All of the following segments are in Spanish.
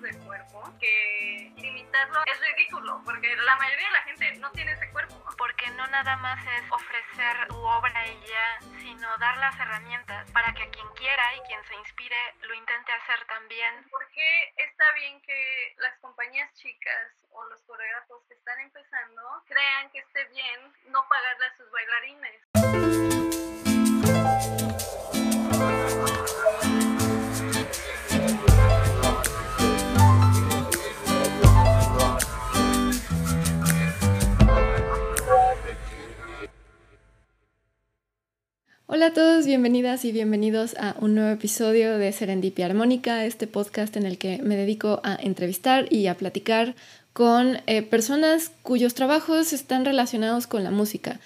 del cuerpo que limitarlo es ridículo, porque la mayoría de la gente no tiene ese cuerpo. Porque no nada más es ofrecer tu obra y ya, sino dar las herramientas para que quien quiera y quien se inspire lo intente hacer también. ¿Por qué está bien que las compañías chicas o los coreógrafos que están empezando crean que esté bien no pagarle a sus bailarines? Hola a todos, bienvenidas y bienvenidos a un nuevo episodio de Serendipia Armónica, este podcast en el que me dedico a entrevistar y a platicar con eh, personas cuyos trabajos están relacionados con la música.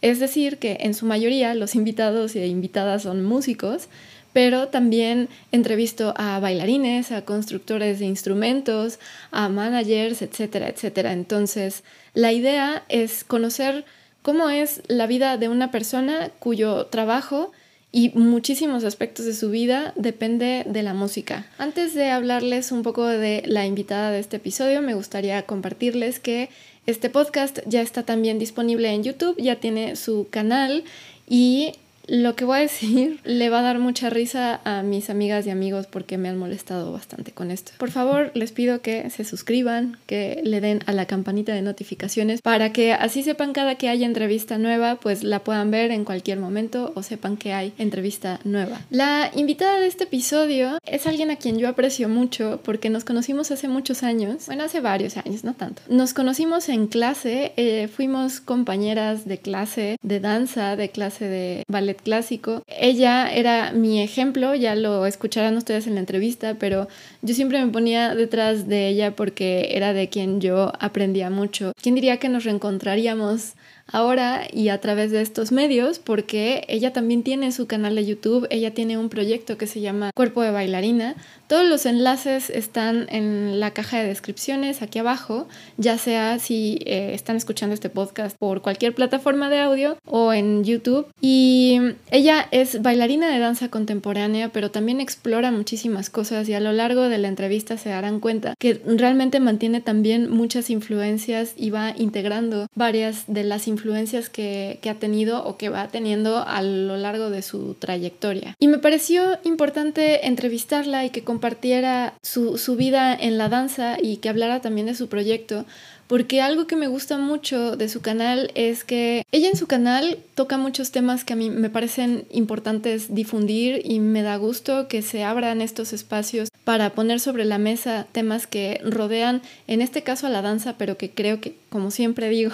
Es decir, que en su mayoría los invitados e invitadas son músicos, pero también entrevisto a bailarines, a constructores de instrumentos, a managers, etcétera, etcétera. Entonces, la idea es conocer cómo es la vida de una persona cuyo trabajo y muchísimos aspectos de su vida depende de la música. Antes de hablarles un poco de la invitada de este episodio, me gustaría compartirles que este podcast ya está también disponible en YouTube, ya tiene su canal y lo que voy a decir le va a dar mucha risa a mis amigas y amigos porque me han molestado bastante con esto. Por favor, les pido que se suscriban, que le den a la campanita de notificaciones para que así sepan cada que haya entrevista nueva, pues la puedan ver en cualquier momento o sepan que hay entrevista nueva. La invitada de este episodio es alguien a quien yo aprecio mucho porque nos conocimos hace muchos años, bueno, hace varios años, no tanto. Nos conocimos en clase, eh, fuimos compañeras de clase de danza, de clase de ballet clásico. Ella era mi ejemplo, ya lo escucharán ustedes en la entrevista, pero yo siempre me ponía detrás de ella porque era de quien yo aprendía mucho. ¿Quién diría que nos reencontraríamos ahora y a través de estos medios porque ella también tiene su canal de YouTube, ella tiene un proyecto que se llama Cuerpo de Bailarina. Todos los enlaces están en la caja de descripciones aquí abajo, ya sea si eh, están escuchando este podcast por cualquier plataforma de audio o en YouTube. Y ella es bailarina de danza contemporánea, pero también explora muchísimas cosas y a lo largo de la entrevista se darán cuenta que realmente mantiene también muchas influencias y va integrando varias de las influencias que, ha tenido o que va teniendo a lo largo de su trayectoria. Y me pareció importante entrevistarla y que compartiera su, su vida en la danza y que hablara también de su proyecto, porque algo que me gusta mucho de su canal es que ella en su canal toca muchos temas que a mí me parecen importantes difundir y me da gusto que se abran estos espacios para poner sobre la mesa temas que rodean, en este caso a la danza, pero que creo que, como siempre digo,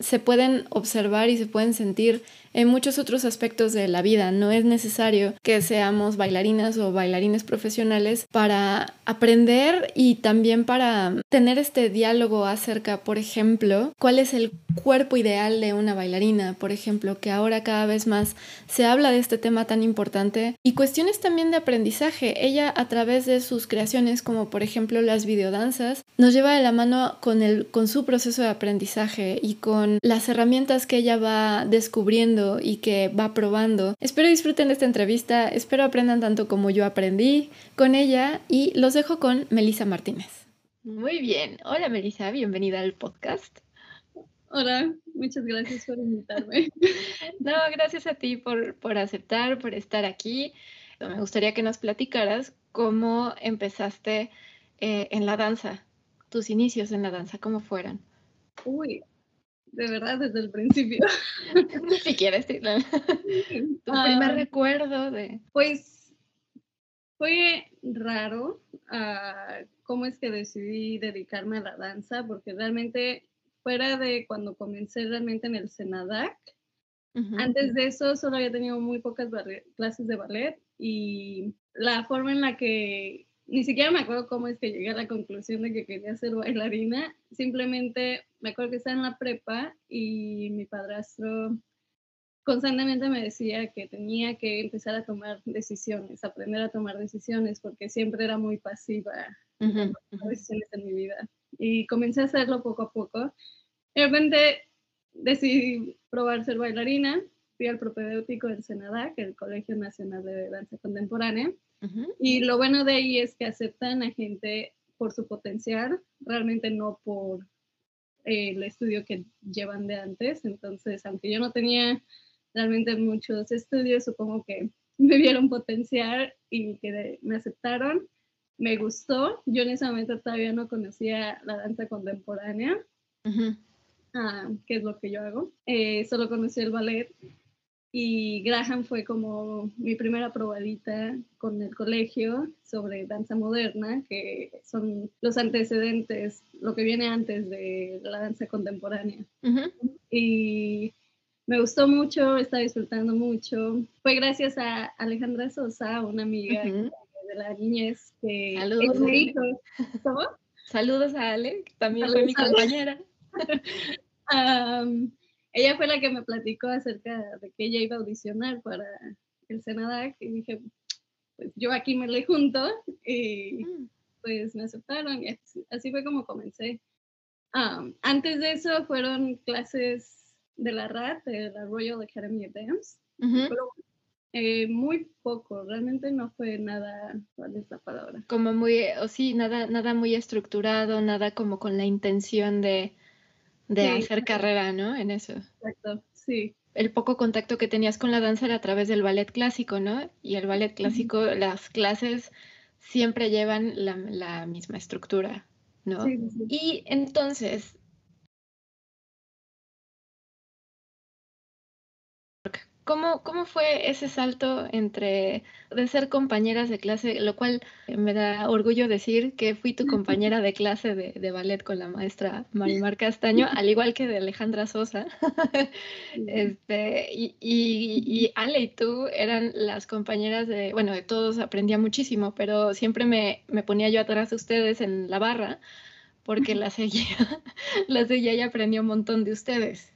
se pueden observar y se pueden sentir en muchos otros aspectos de la vida. No es necesario que seamos bailarinas o bailarines profesionales para aprender y también para tener este diálogo acerca, por ejemplo, cuál es el cuerpo ideal de una bailarina, por ejemplo, que ahora cada vez más se habla de este tema tan importante y cuestiones también de aprendizaje. Ella a través de sus creaciones, como por ejemplo las videodanzas, nos lleva de la mano con, el, con su proceso de aprendizaje y con las herramientas que ella va descubriendo y que va probando. Espero disfruten de esta entrevista, espero aprendan tanto como yo aprendí con ella y los dejo con Melissa Martínez. Muy bien, hola Melissa, bienvenida al podcast. Hola, muchas gracias por invitarme. no, gracias a ti por, por aceptar, por estar aquí. Me gustaría que nos platicaras cómo empezaste eh, en la danza, tus inicios en la danza, cómo fueron. Uy, de verdad, desde el principio. si quieres, tu primer ah. recuerdo de... Pues fue raro uh, cómo es que decidí dedicarme a la danza, porque realmente fuera de cuando comencé realmente en el Senadac, antes de eso solo había tenido muy pocas clases de ballet y la forma en la que ni siquiera me acuerdo cómo es que llegué a la conclusión de que quería ser bailarina. Simplemente me acuerdo que estaba en la prepa y mi padrastro constantemente me decía que tenía que empezar a tomar decisiones, aprender a tomar decisiones, porque siempre era muy pasiva en decisiones en mi vida. Y comencé a hacerlo poco a poco. De repente decidí probar ser bailarina, fui al propedéutico del Senadac, el Colegio Nacional de Danza Contemporánea, y lo bueno de ahí es que aceptan a gente por su potencial, realmente no por eh, el estudio que llevan de antes. Entonces, aunque yo no tenía realmente muchos estudios, supongo que me vieron potencial y que me aceptaron. Me gustó. Yo en ese momento todavía no conocía la danza contemporánea, ah, que es lo que yo hago. Eh, solo conocí el ballet y Graham fue como mi primera probadita con el colegio sobre danza moderna, que son los antecedentes, lo que viene antes de la danza contemporánea. Y me gustó mucho, estaba disfrutando mucho. Fue gracias a Alejandra Sosa, una amiga de la niñez, que Saludos, me dijo, ¿cómo? Saludos a Ale, que también fue mi compañera. ella fue la que me platicó acerca de que ella iba a audicionar para el Senadac y dije, pues yo aquí me le junto y mm. pues me aceptaron y así, fue como comencé. antes de eso fueron clases de la RAT, de la Royal Academy of Dance, pero eh, muy poco, realmente no fue nada, ¿cuál es la palabra? Como muy, o sí, nada, nada muy estructurado, nada como con la intención de de hacer carrera, ¿no? En eso. Exacto, sí. El poco contacto que tenías con la danza era a través del ballet clásico, ¿no? Y el ballet clásico, las clases siempre llevan la, misma estructura, ¿no? Sí, sí. Y entonces, ¿Cómo, ¿Cómo fue ese salto entre de ser compañeras de clase, lo cual me da orgullo decir que fui tu compañera de clase de, ballet con la maestra Marimar Castaño, al igual que de Alejandra Sosa? este, y, y, Ale y tú eran las compañeras de, bueno, de todos aprendía muchísimo, pero siempre me, me ponía yo atrás de ustedes en la barra porque la seguía, la seguía y aprendí un montón de ustedes.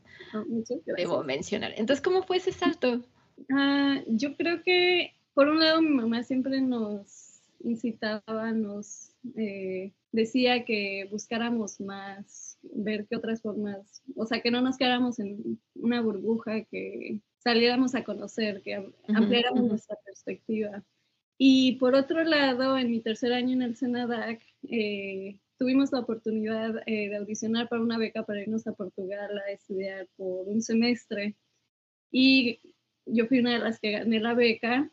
Debo mencionar. Entonces, ¿cómo fue ese salto? Ah, yo creo que, por un lado, mi mamá siempre nos incitaba, nos eh, decía que buscáramos más, ver qué otras formas, o sea, que no nos quedáramos en una burbuja, que saliéramos a conocer, que ampliáramos nuestra perspectiva. Y por otro lado, en mi tercer año en el Senadac, eh, tuvimos la oportunidad eh, de audicionar para una beca para irnos a Portugal a estudiar por un semestre. Y yo fui una de las que gané la beca,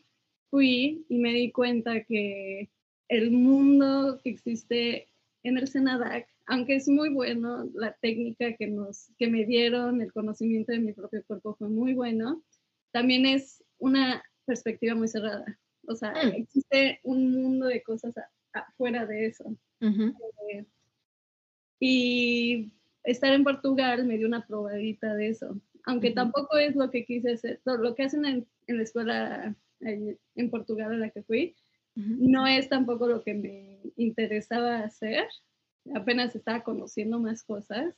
fui y me di cuenta que el mundo que existe en el Senadac, aunque es muy bueno, la técnica que, nos, que me dieron, el conocimiento de mi propio cuerpo fue muy bueno, también es una perspectiva muy cerrada. O sea, mm. existe un mundo de cosas afuera de eso. Eh, y estar en Portugal me dio una probadita de eso, aunque tampoco es lo que quise hacer, lo que hacen en, la escuela en Portugal a la que fui, no es tampoco lo que me interesaba hacer, apenas estaba conociendo más cosas,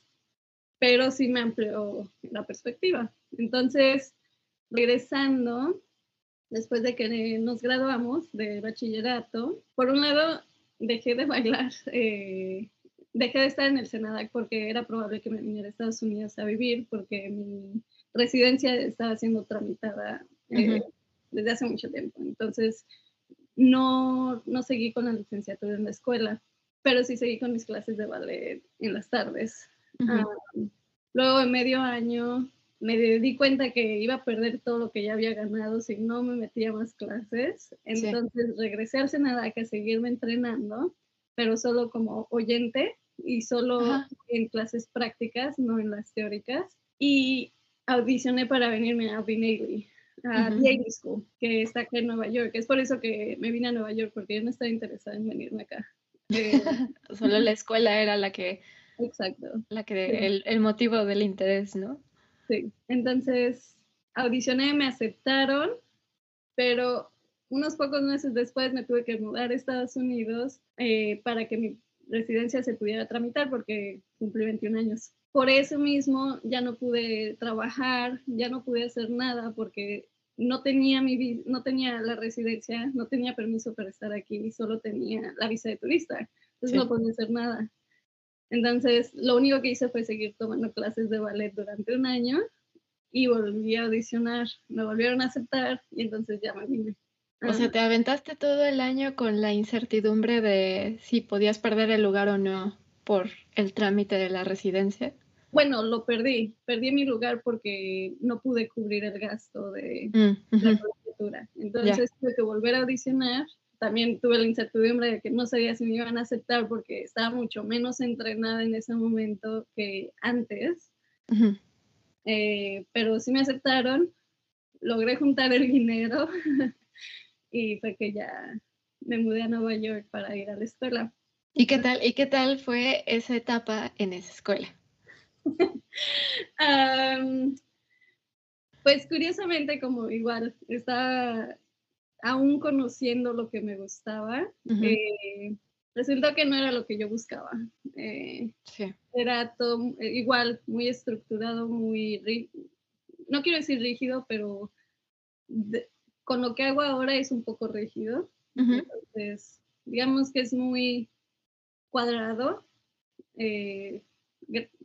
pero sí me amplió la perspectiva. Entonces, regresando, después de que nos graduamos de bachillerato, por un lado dejé de bailar, eh, dejé de estar en el Senadac porque era probable que me viniera a Estados Unidos a vivir porque mi residencia estaba siendo tramitada eh, desde hace mucho tiempo. Entonces, no, no seguí con la licenciatura en la escuela, pero sí seguí con mis clases de ballet en las tardes. Ah, luego, en medio año, me di cuenta que iba a perder todo lo que ya había ganado si no me metía más clases. Entonces regresé al Senadac a seguirme entrenando, pero solo como oyente y solo en clases prácticas, no en las teóricas. Y audicioné para venirme a Vinaley, a uh School, que está acá en Nueva York. Es por eso que me vine a Nueva York, porque yo no estaba interesada en venirme acá. Eh, solo la escuela era la que... Exacto. La que, el, el motivo del interés, ¿no? Sí, entonces audicioné, me aceptaron, pero unos pocos meses después me tuve que mudar a Estados Unidos eh, para que mi residencia se pudiera tramitar porque cumplí 21 años. Por eso mismo ya no pude trabajar, ya no pude hacer nada porque no tenía, mi, no tenía la residencia, no tenía permiso para estar aquí, solo tenía la visa de turista, entonces no podía hacer nada. Entonces, lo único que hice fue seguir tomando clases de ballet durante un año y volví a audicionar. Me volvieron a aceptar y entonces ya me vine. O sea, te aventaste todo el año con la incertidumbre de si podías perder el lugar o no por el trámite de la residencia. Bueno, lo perdí. Perdí mi lugar porque no pude cubrir el gasto de mm, la colegiatura. Entonces tuve que volver a audicionar. También tuve la incertidumbre de que no sabía si me iban a aceptar porque estaba mucho menos entrenada en ese momento que antes. Eh, pero sí me aceptaron. Logré juntar el dinero y fue que ya me mudé a Nueva York para ir a la escuela. ¿Y qué tal, y qué tal fue esa etapa en esa escuela? pues curiosamente, como igual, estaba aún conociendo lo que me gustaba, eh, resultó que no era lo que yo buscaba. Eh, era todo eh, igual, muy estructurado, muy, no quiero decir rígido, pero con lo que hago ahora es un poco rígido. Entonces, digamos que es muy cuadrado.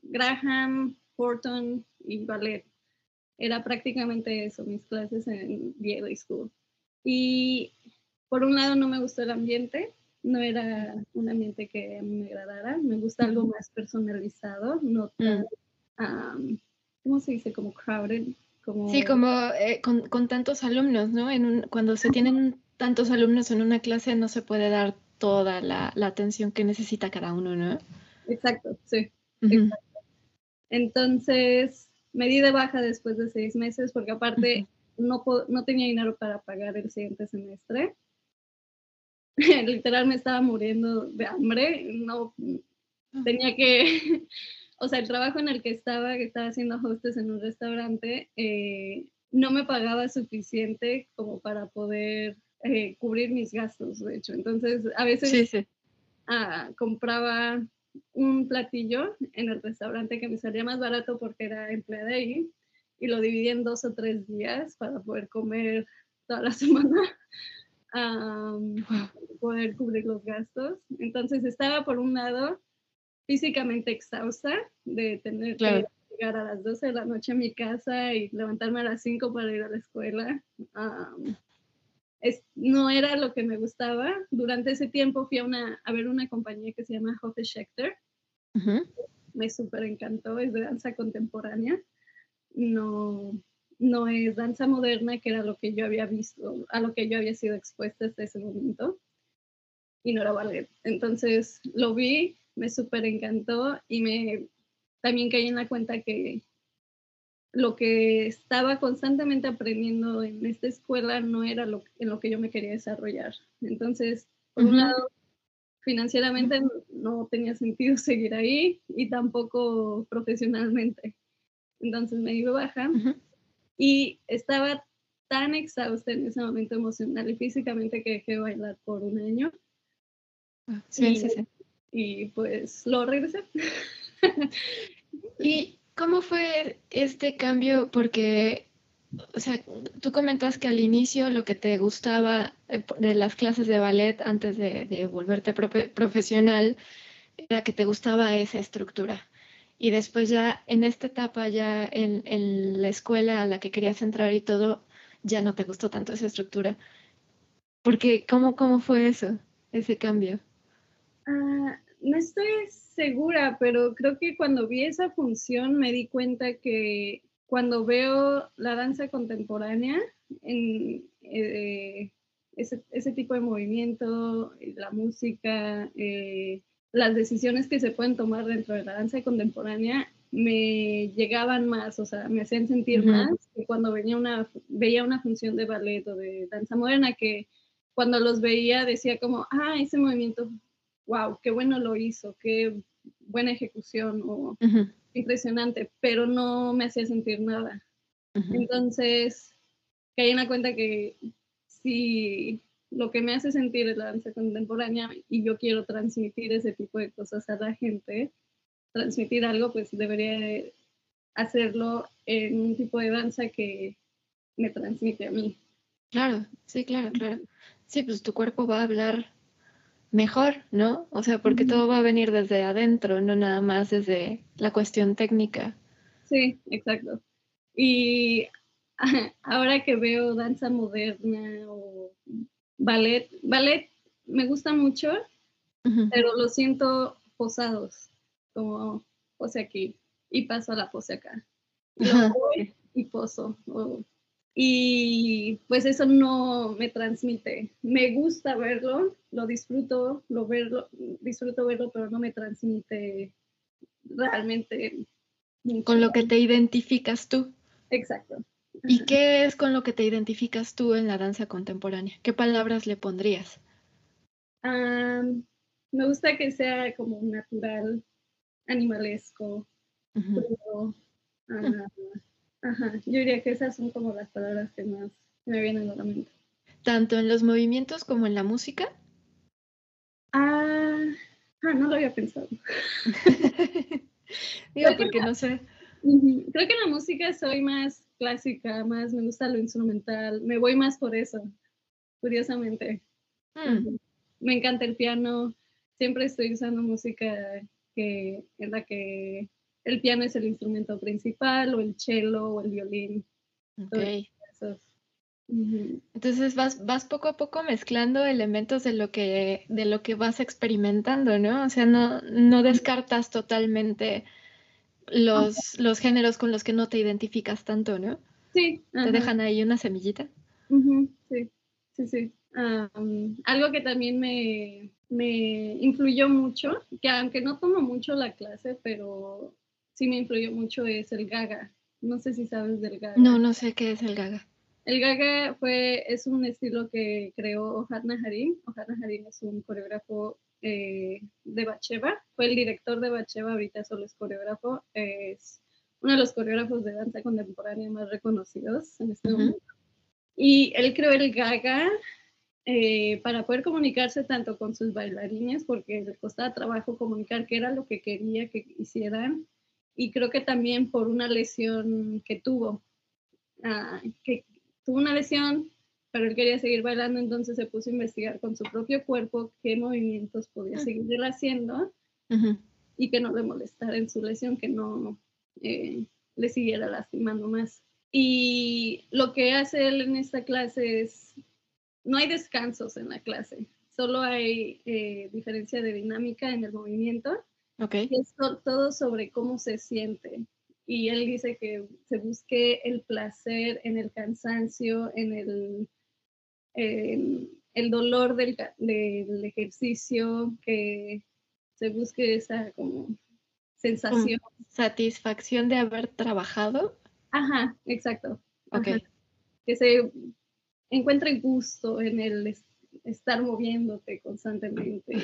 Graham, Horton y ballet. Era prácticamente eso, mis clases en Daily School. Y por un lado no me gustó el ambiente, no era un ambiente que me agradara, me gusta algo más personalizado, no tan, mm. ¿cómo se dice? Como crowded. Como... Sí, como eh, con, tantos alumnos, ¿no? En cuando se tienen tantos alumnos en una clase no se puede dar toda la, atención que necesita cada uno, ¿no? Exacto, sí. exacto. Entonces, me di de baja después de seis meses porque aparte no, no tenía dinero para pagar el siguiente semestre. Literal me estaba muriendo de hambre. No ah. tenía que, o sea, el trabajo en el que estaba, que estaba haciendo hostess en un restaurante, eh, no me pagaba suficiente como para poder eh, cubrir mis gastos, de hecho. Entonces, a veces ah, compraba un platillo en el restaurante que me salía más barato porque era empleada ahí y lo dividí en dos o tres días para poder comer toda la semana, poder cubrir los gastos. Entonces estaba por un lado físicamente exhausta de tener que llegar a las 12 de la noche a mi casa y levantarme a las 5 para ir a la escuela no era lo que me gustaba. Durante ese tiempo fui a, una, a ver una compañía que se llama Hofe Schechter. Me súper encantó, es de danza contemporánea. No, no es danza moderna, que era lo que yo había visto, a lo que yo había sido expuesta hasta ese momento. Y no era ballet. Entonces lo vi, me súper encantó y me también caí en la cuenta que lo que estaba constantemente aprendiendo en esta escuela no era lo, en lo que yo me quería desarrollar. Entonces, por un lado, financieramente no tenía sentido seguir ahí y tampoco profesionalmente. Entonces me dio baja y estaba tan exhausta en ese momento emocional y físicamente que dejé de bailar por un año. Ah, sí, y, sí, sí. Y pues lo regresé. y ¿Cómo fue este cambio? Porque, o sea, tú comentas que al inicio lo que te gustaba eh, de las clases de ballet antes de, volverte profesional era que te gustaba esa estructura. Y después ya en esta etapa, ya en, la escuela a la que querías entrar y todo, ya no te gustó tanto esa estructura. Porque, ¿cómo, cómo fue eso, ese cambio? Ah, no estoy segura, pero creo que cuando vi esa función me di cuenta que cuando veo la danza contemporánea, en eh, ese, tipo de movimiento, la música, eh, las decisiones que se pueden tomar dentro de la danza contemporánea, me llegaban más, o sea, me hacían sentir más que cuando venía una, veía una función de ballet o de danza moderna que cuando los veía decía como, ah, ese movimiento wow, qué bueno lo hizo, qué buena ejecución o impresionante, pero no me hacía sentir nada. Entonces, caí en la cuenta que si lo que me hace sentir es la danza contemporánea y yo quiero transmitir ese tipo de cosas a la gente, transmitir algo, pues debería hacerlo en un tipo de danza que me transmite a mí. Claro, sí, claro, claro. Sí, pues tu cuerpo va a hablar mejor, ¿no? O sea, porque todo va a venir desde adentro, no nada más desde la cuestión técnica. Sí, exacto. Y ahora que veo danza moderna o ballet, ballet me gusta mucho, pero lo siento posados, como pose aquí y paso a la pose acá. Y, poso. Y pues eso no me transmite. Me gusta verlo, lo disfruto, lo verlo, disfruto verlo, pero no me transmite realmente. Con lo que te identificas tú. Exacto. ¿Y qué es con lo que te identificas tú en la danza contemporánea? ¿Qué palabras le pondrías? me gusta que sea como natural, animalesco, ah, Yo diría que esas son como las palabras que más me vienen a la mente. ¿Tanto en los movimientos como en la música? Ah, ah no lo había pensado. Digo, porque no sé. Creo que en la música soy más clásica, más me gusta lo instrumental, me voy más por eso, curiosamente. Mm. Me encanta el piano, siempre estoy usando música que, en la que el piano es el instrumento principal, o el cello, o el violín. Entonces vas, vas poco a poco mezclando elementos de lo que, de lo que vas experimentando, ¿no? O sea, no, no descartas totalmente los, los géneros con los que no te identificas tanto, ¿no? Sí. ¿Te dejan ahí una semillita? sí, sí, sí. algo que también me, me influyó mucho, que aunque no tomo mucho la clase, pero sí me influyó mucho, es el gaga. No sé si sabes del gaga. No, no sé qué es el gaga. El gaga fue, es un estilo que creó Oharna Harim. Oharna Harim es un coreógrafo eh, de Bacheva. Fue el director de Bacheva, ahorita solo es coreógrafo. Es uno de los coreógrafos de danza contemporánea más reconocidos en este momento. Y él creó el gaga eh, para poder comunicarse tanto con sus bailarines, porque le costaba trabajo comunicar qué era lo que quería que hicieran, y creo que también por una lesión que tuvo, ah, que tuvo una lesión, pero él quería seguir bailando, entonces se puso a investigar con su propio cuerpo qué movimientos podía seguir haciendo y que no le molestara en su lesión, que no eh, le siguiera lastimando más. Y lo que hace él en esta clase es no hay descansos en la clase, solo hay eh, diferencia de dinámica en el movimiento. Okay. Es todo sobre cómo se siente. Y él dice que se busque el placer en el cansancio, en el, el dolor del, del, ejercicio, que se busque esa como sensación. Satisfacción de haber trabajado. Ajá, exacto. Okay. Que se encuentre gusto en el estar moviéndote constantemente.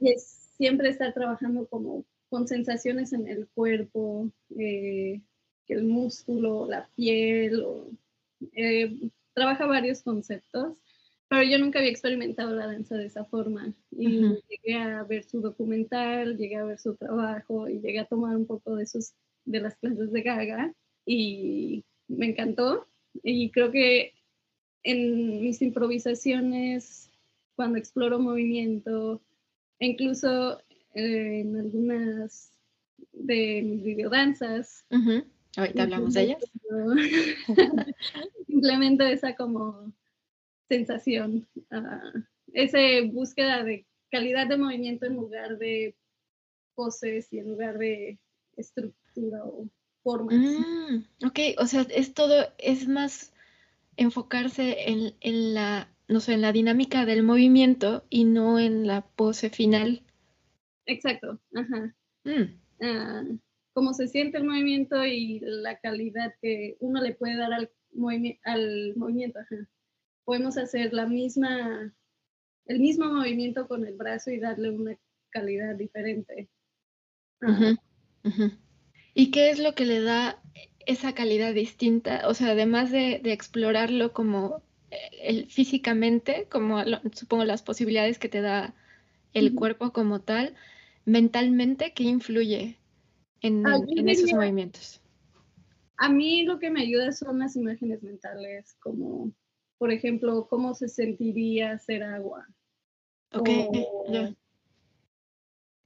Y es siempre estar trabajando como con sensaciones en el cuerpo, eh, el músculo, la piel, eh, trabaja varios conceptos, pero yo nunca había experimentado la danza de esa forma. Y llegué a ver su documental, llegué a ver su trabajo y llegué a tomar un poco de sus de las clases de Gaga y me encantó. Y creo que en mis improvisaciones, cuando exploro movimiento, incluso eh, en algunas de mis videodanzas. Ahorita hablamos de ellas. implemento esa como sensación, uh, esa búsqueda de calidad de movimiento en lugar de poses y en lugar de estructura o formas. Mm, ok, o sea, es todo, es más enfocarse en, en, la, no sé, en la dinámica del movimiento y no en la pose final. Exacto, ajá. Mm. Ah, cómo se siente el movimiento y la calidad que uno le puede dar al, al movimiento, ajá. Podemos hacer la misma, el mismo movimiento con el brazo y darle una calidad diferente. ¿Y qué es lo que le da esa calidad distinta, o sea, además de, explorarlo como el, físicamente, como supongo las posibilidades que te da el cuerpo como tal, mentalmente, ¿qué influye en, esos movimientos? A mí lo que me ayuda son las imágenes mentales, como, por ejemplo, cómo se sentiría hacer agua. Ok,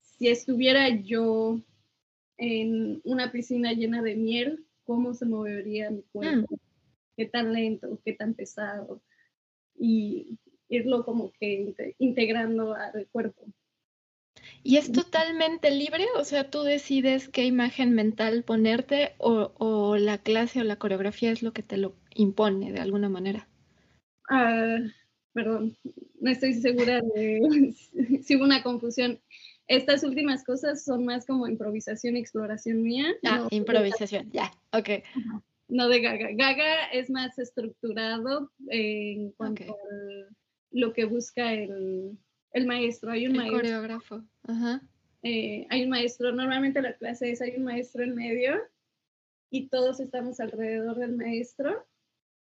Si estuviera yo en una piscina llena de miel, cómo se movería mi cuerpo. Qué tan lento, qué tan pesado, y irlo como que integrando al cuerpo. ¿Y es totalmente libre? O sea, tú decides qué imagen mental ponerte o, la clase o la coreografía es lo que te lo impone de alguna manera. Ah, perdón, no estoy segura de si hubo una confusión. Estas últimas cosas son más como improvisación y exploración mía. Ah, improvisación, ya, ok. No de Gaga. Gaga es más estructurado en cuanto a lo que busca el, el maestro. Hay un maestro. coreógrafo. Ajá. Eh, hay un maestro, normalmente la clase es, hay un maestro en medio y todos estamos alrededor del maestro.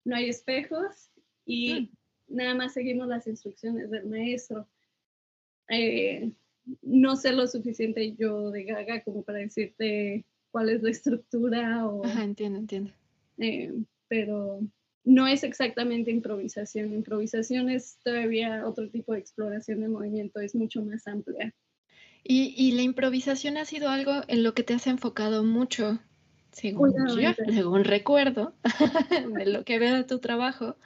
No hay espejos y mm. nada más seguimos las instrucciones del maestro. Eh, no sé lo suficiente yo de Gaga como para decirte cuál es la estructura o... Ajá, entiendo, entiendo. Eh, pero no es exactamente improvisación. Improvisación es todavía otro tipo de exploración de movimiento, es mucho más amplia. Y, la improvisación ha sido algo en lo que te has enfocado mucho, según, según recuerdo, de lo que veo de tu trabajo.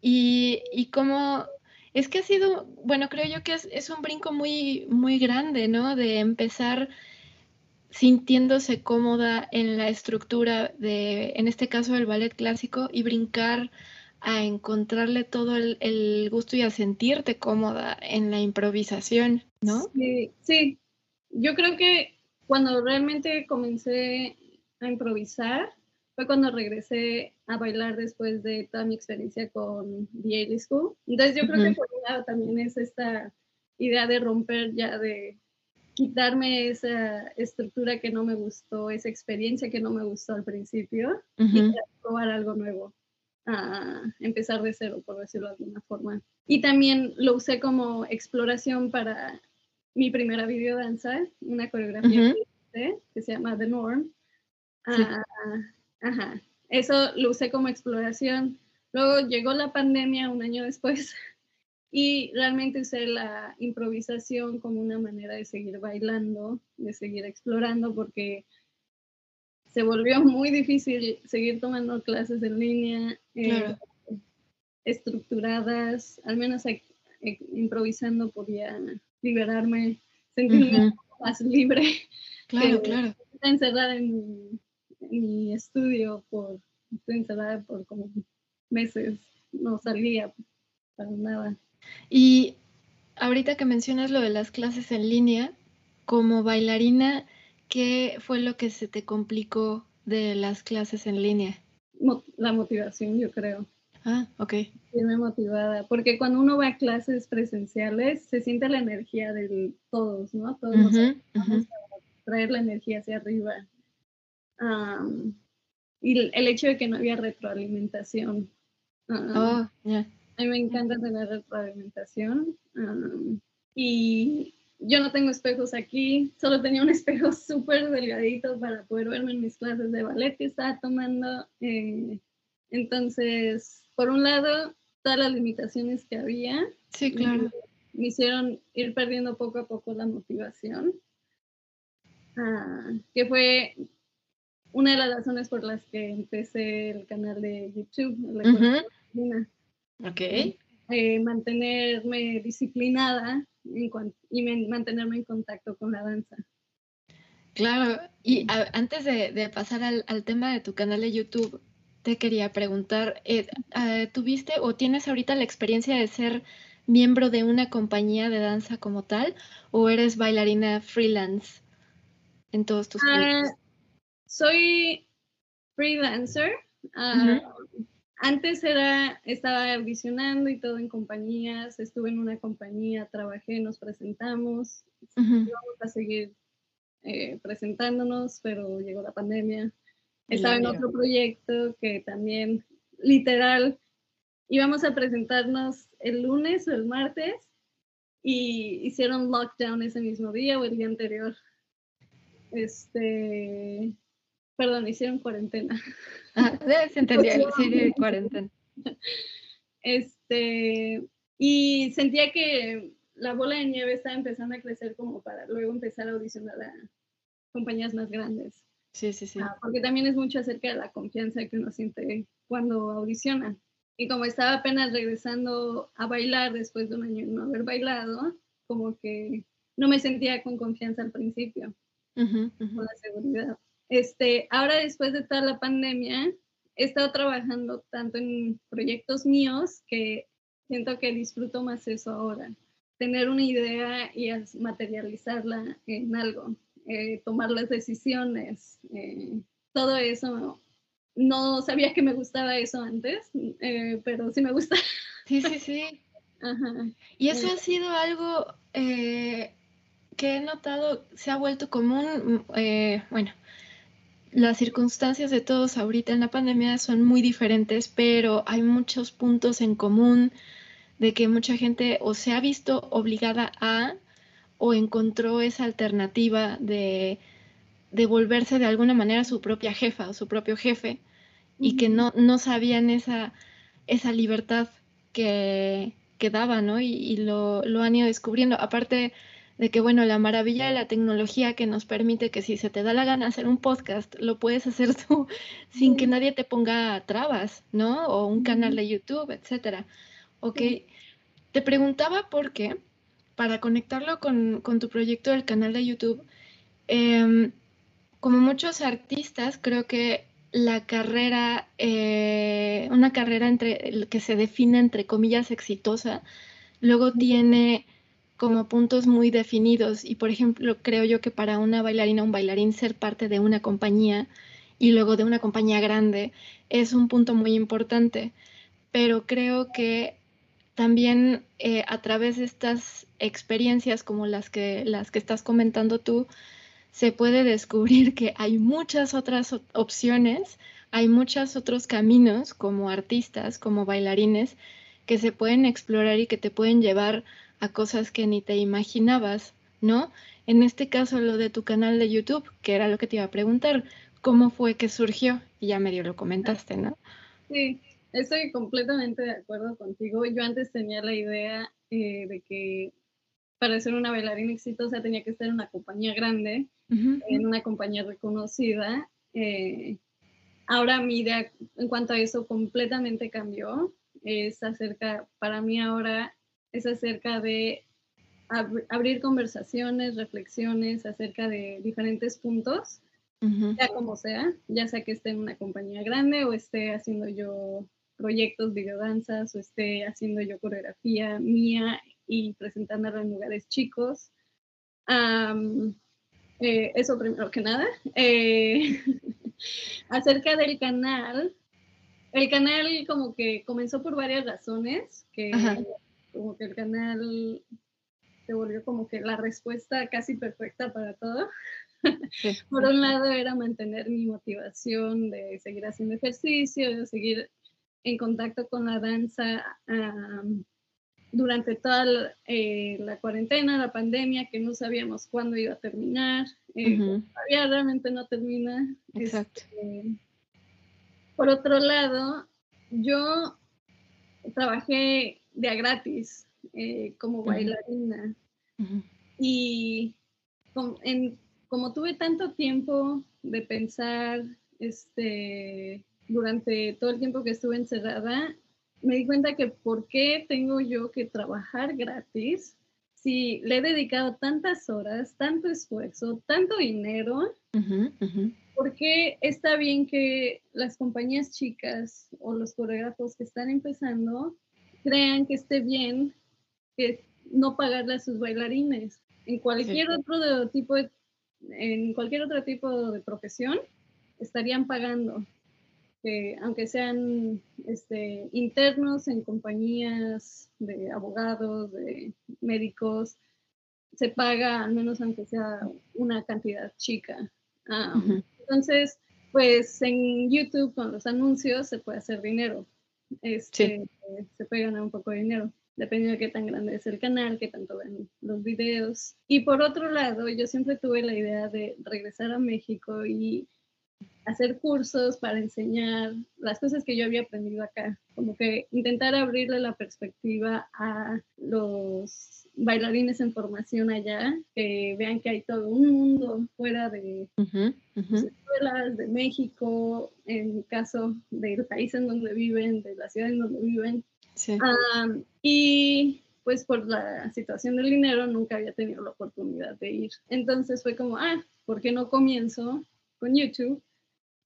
Y, y cómo es que ha sido, bueno, creo yo que es, es, un brinco muy, muy grande, ¿no? De empezar sintiéndose cómoda en la estructura de, en este caso, el ballet clásico y brincar a encontrarle todo el, gusto y a sentirte cómoda en la improvisación, ¿no? Sí, sí, yo creo que cuando realmente comencé a improvisar fue cuando regresé a bailar después de toda mi experiencia con The School. Entonces yo creo que por un lado también es esta idea de romper ya de quitarme esa estructura que no me gustó, esa experiencia que no me gustó al principio y probar algo nuevo, a empezar de cero, por decirlo de alguna forma. Y también lo usé como exploración para mi primera videodanza, una coreografía que, se llama The Norm. Ah, ajá, eso lo usé como exploración. Luego llegó la pandemia un año después y realmente usé la improvisación como una manera de seguir bailando, de seguir explorando, porque se volvió muy difícil seguir tomando clases en línea, eh, estructuradas, al menos improvisando podía liberarme, sentirme más libre. Claro, claro. Estoy encerrada en mi, estudio por, estoy encerrada por como meses, no salía para nada. Y ahorita que mencionas lo de las clases en línea, como bailarina, ¿qué fue lo que se te complicó de las clases en línea? La motivación, yo creo. Ah, ok. Irme motivada, porque cuando uno va a clases presenciales, se siente la energía de todos, ¿no? Todos vamos a traer la energía hacia arriba. y el hecho de que no había retroalimentación. oh, ya. A mí me encanta tener retroalimentación. y yo no tengo espejos aquí, solo tenía un espejo súper delgadito para poder verme en mis clases de ballet que estaba tomando. Eh, entonces, por un lado, todas las limitaciones que había. Sí, claro. Me, hicieron ir perdiendo poco a poco la motivación. Ah, que fue una de las razones por las que empecé el canal de YouTube, la Ok. Eh, mantenerme disciplinada y mantenerme en contacto con la danza. Claro, y antes de, pasar al, tema de tu canal de YouTube, te quería preguntar, eh, eh, ¿tuviste o tienes ahorita la experiencia de ser miembro de una compañía de danza como tal o eres bailarina freelance en todos tus uh, Soy freelancer. Ah, antes era, estaba audicionando y todo en compañías, estuve en una compañía, trabajé, nos presentamos, íbamos a seguir eh, presentándonos, pero llegó la pandemia. Estaba en otro proyecto que también, literal, íbamos a presentarnos el lunes o el martes y hicieron lockdown ese mismo día o el día anterior. Este, perdón, hicieron cuarentena. Ah, se entendió, sí, cuarentena. Este, y sentía que la bola de nieve estaba empezando a crecer como para luego empezar a audicionar a compañías más grandes. Sí, sí, sí. Ah, porque también es mucho acerca de la confianza que uno siente cuando audiciona. Y como estaba apenas regresando a bailar después de un año no haber bailado, como que no me sentía con confianza al principio, con la seguridad. Este, ahora después de toda la pandemia, he estado trabajando tanto en proyectos míos que siento que disfruto más eso ahora. Tener una idea y materializarla en algo, eh, tomar las decisiones, eh, todo eso. No sabía que me gustaba eso antes, eh, pero sí me gusta. Sí, sí, sí. Y eso ha sido algo que he notado, se ha vuelto común, bueno, las circunstancias de todos ahorita en la pandemia son muy diferentes, pero hay muchos puntos en común de que mucha gente o se ha visto obligada a o encontró esa alternativa de, de volverse de alguna manera su propia jefa o su propio jefe y que no, no sabían esa, esa libertad que, que daba, ¿no? Y, y lo, lo, han ido descubriendo. Aparte, de que, bueno, la maravilla de la tecnología que nos permite que si se te da la gana hacer un podcast, lo puedes hacer tú sin que nadie te ponga trabas, ¿no? O un canal de YouTube, etcétera. Ok, te preguntaba por qué, para conectarlo con, tu proyecto del canal de YouTube, em, como muchos artistas, creo que la carrera, eh, una carrera entre, que se define entre comillas exitosa, luego tiene como puntos muy definidos. Y por ejemplo creo yo que para una bailarina un bailarín ser parte de una compañía y luego de una compañía grande es un punto muy importante. Pero creo que también eh, a través de estas experiencias como las que las que estás comentando tú se puede descubrir que hay muchas otras opciones hay muchos otros caminos como artistas como bailarines que se pueden explorar y que te pueden llevar a cosas que ni te imaginabas, ¿no? En este caso, lo de tu canal de YouTube, que era lo que te iba a preguntar, ¿cómo fue que surgió? Y ya medio lo comentaste, ¿no? Sí, estoy completamente de acuerdo contigo. Yo antes tenía la idea eh, de que para ser una bailarina exitosa tenía que estar en una compañía grande, en una compañía reconocida. Eh, ahora mi idea en cuanto a eso completamente cambió. Es acerca, para mí ahora es acerca de abrir conversaciones, reflexiones acerca de diferentes puntos, ya como sea, ya sea que esté en una compañía grande o esté haciendo yo proyectos, videodanzas o esté haciendo yo coreografía mía y presentándola en lugares chicos. Eh, eso primero que nada. Eh, acerca del canal, el canal como que comenzó por varias razones que como que el canal se volvió como que la respuesta casi perfecta para todo. Por un lado era mantener mi motivación de seguir haciendo ejercicio, de seguir en contacto con la danza durante toda eh, la, cuarentena, la pandemia, que no sabíamos cuándo iba a terminar. Eh, Todavía realmente no termina. Exacto. Este, por otro lado, yo trabajé de a gratis eh, como bailarina. Y como tuve tanto tiempo de pensar este, durante todo el tiempo que estuve encerrada, me di cuenta que por qué tengo yo que trabajar gratis si le he dedicado tantas horas, tanto esfuerzo, tanto dinero. ¿Por qué está bien que las compañías chicas o los coreógrafos que están empezando crean que esté bien que no pagarle a sus bailarines. En cualquier otro tipo de, en cualquier otro tipo de profesión estarían pagando, que aunque sean este, internos en compañías de abogados, de médicos, se paga al menos aunque sea una cantidad chica. Ah, entonces, pues en YouTube con los anuncios se puede hacer dinero este, se puede ganar un poco de dinero, dependiendo de qué tan grande es el canal, qué tanto ven los videos. Y por otro lado, yo siempre tuve la idea de regresar a México y hacer cursos para enseñar las cosas que yo había aprendido acá, como que intentar abrirle la perspectiva a los bailarines en formación allá, que vean que hay todo un mundo fuera de las escuelas, de México, en el caso del país en donde viven, de la ciudad en donde viven. y pues por la situación del dinero nunca había tenido la oportunidad de ir. Entonces fue como, ah, ¿por qué no comienzo con YouTube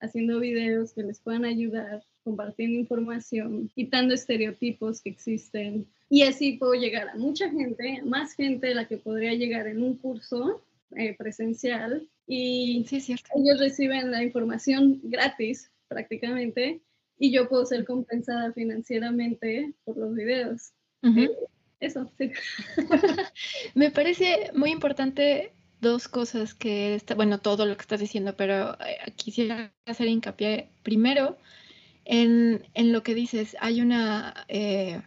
haciendo videos que les puedan ayudar, compartiendo información, quitando estereotipos que existen? Y así puedo llegar a mucha gente, más gente de la que podría llegar en un curso eh, presencial. Y sí, cierto. ellos reciben la información gratis prácticamente y yo puedo ser compensada financieramente por los videos eso, sí. Me parece muy importante dos cosas que, está, bueno, todo lo que estás diciendo, pero eh, quisiera hacer hincapié primero en, lo que dices. Hay una eh,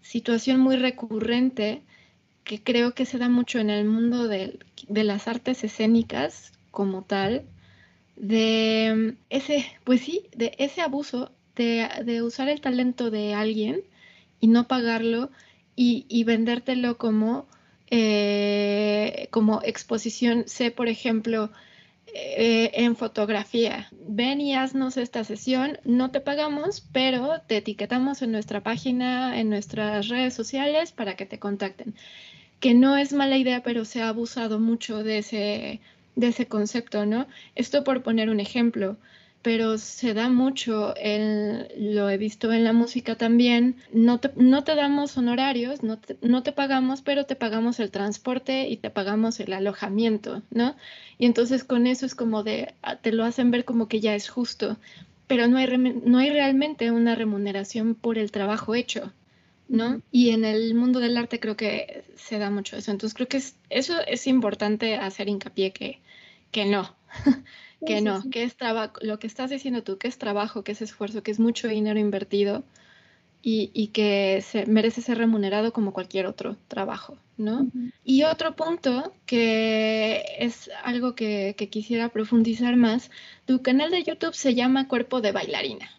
situación muy recurrente que creo que se da mucho en el mundo de, las artes escénicas como tal, de ese, pues sí, de ese abuso de, de usar el talento de alguien y no pagarlo y, vendértelo como, eh, como exposición, sé por ejemplo, eh, en fotografía. Ven y haznos esta sesión, no te pagamos, pero te etiquetamos en nuestra página, en nuestras redes sociales para que te contacten. Que no es mala idea, pero se ha abusado mucho de ese, de ese concepto, ¿no? Esto por poner un ejemplo pero se da mucho, lo he visto en la música también, no te, no te damos honorarios, no te, no te, pagamos, pero te pagamos el transporte y te pagamos el alojamiento, ¿no? Y entonces con eso es como de, ah, te lo hacen ver como que ya es justo, pero no hay, no hay realmente una remuneración por el trabajo hecho, ¿no? Y en el mundo del arte creo que se da mucho eso, entonces creo que eso es importante hacer hincapié que, que no. que no, que es trabajo, lo que estás diciendo tú, que es trabajo, que es esfuerzo, que es mucho dinero invertido y, que se, merece ser remunerado como cualquier otro trabajo, ¿no? Y otro punto que es algo que, quisiera profundizar más, tu canal de YouTube se llama Cuerpo de Bailarina.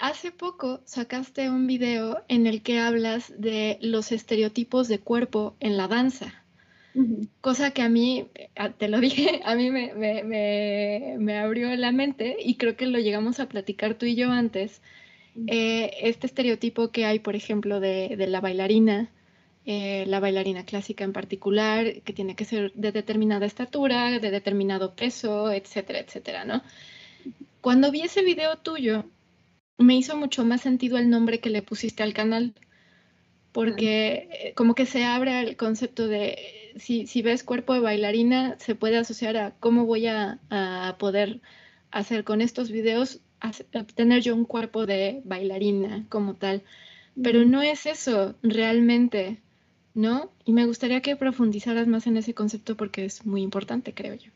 Hace poco sacaste un video en el que hablas de los estereotipos de cuerpo en la danza. Cosa que a mí, te lo dije, a mí me, abrió la mente y creo que lo llegamos a platicar tú y yo antes. Eh, este estereotipo que hay, por ejemplo, de, la bailarina, eh, la bailarina clásica en particular, que tiene que ser de determinada estatura, de determinado peso, etcétera, etcétera, ¿no? Cuando vi ese video tuyo, me hizo mucho más sentido el nombre que le pusiste al canal, porque eh, como que se abre el concepto de si, ves cuerpo de bailarina, se puede asociar a cómo voy a, poder hacer con estos videos, obtener yo un cuerpo de bailarina como tal. Pero no es eso realmente, ¿no? Y me gustaría que profundizaras más en ese concepto porque es muy importante, creo yo.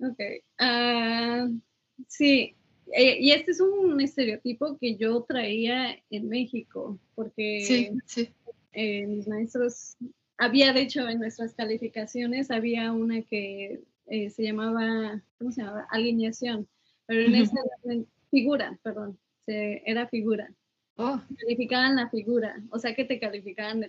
Ok. Ah, sí, eh, y este es un estereotipo que yo traía en México, porque eh, mis maestros había, de hecho, en nuestras calificaciones, había una que eh, se llamaba, ¿cómo se llamaba? Alineación, pero en esta figura, perdón, era figura. Oh. Calificaban la figura, o sea que te calificaban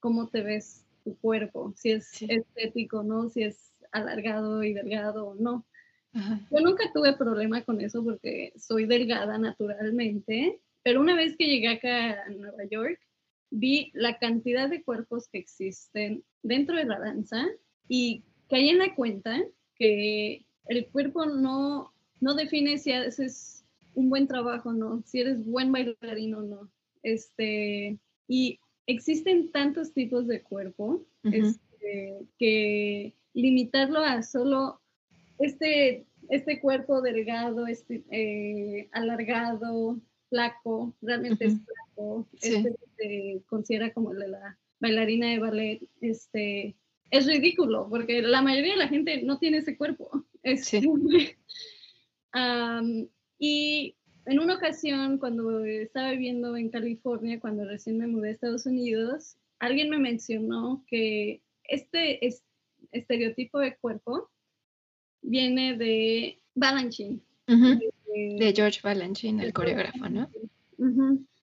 cómo te ves tu cuerpo, si es estético, ¿no? Si es alargado y delgado o no. Yo nunca tuve problema con eso porque soy delgada naturalmente, pero una vez que llegué acá a Nueva York, vi la cantidad de cuerpos que existen dentro de la danza y caí en la cuenta que el cuerpo no, no define si haces un buen trabajo o no, si eres buen bailarín o no. Este, y existen tantos tipos de cuerpo este, que limitarlo a solo este, este cuerpo delgado, este, eh, alargado, flaco, realmente es este se considera como la bailarina de ballet, este, es ridículo, porque la mayoría de la gente no tiene ese cuerpo. y en una ocasión, cuando estaba viviendo en California, cuando recién me mudé a Estados Unidos, alguien me mencionó que este estereotipo de cuerpo viene de Balanchine. de, George Balanchine, el coreógrafo, ¿no?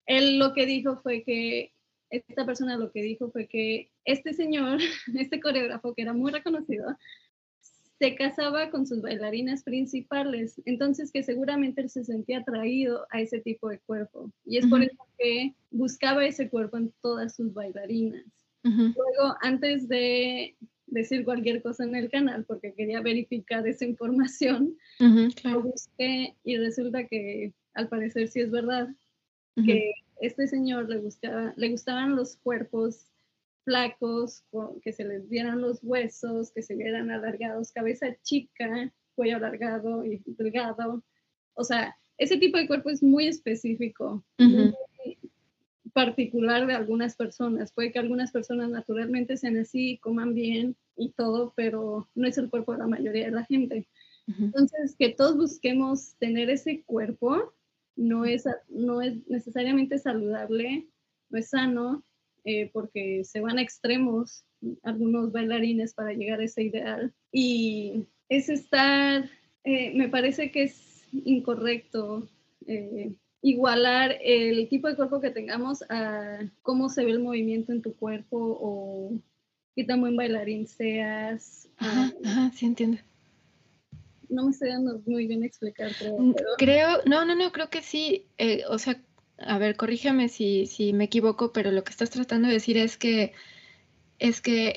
Él lo que dijo fue que esta persona lo que dijo fue que este señor, este coreógrafo que era muy reconocido, se casaba con sus bailarinas principales, entonces que seguramente él se sentía atraído a ese tipo de cuerpo. Y es por eso que buscaba ese cuerpo en todas sus bailarinas. Luego, antes de decir cualquier cosa en el canal, porque quería verificar esa información, lo busqué y resulta que al parecer sí es verdad, que este señor le, gustaba, le gustaban los cuerpos flacos, que se les vieran los huesos, que se vieran alargados, cabeza chica, cuello alargado y delgado. O sea, ese tipo de cuerpo es muy específico, muy particular de algunas personas. Puede que algunas personas naturalmente sean así, coman bien y todo, pero no es el cuerpo de la mayoría de la gente. Entonces, que todos busquemos tener ese cuerpo no es, no es necesariamente saludable, no es sano, eh, porque se van a extremos algunos bailarines para llegar a ese ideal. Y es estar, eh, me parece que es incorrecto eh, igualar el tipo de cuerpo que tengamos a cómo se ve el movimiento en tu cuerpo o qué tan buen bailarín seas. Ajá, ajá sí entiendo. No me estoy dando muy bien explicar, creo. Mm, creo, no, no, no, creo que sí. o sea, a ver, corrígeme si, si me equivoco, pero lo que estás tratando de decir es que es que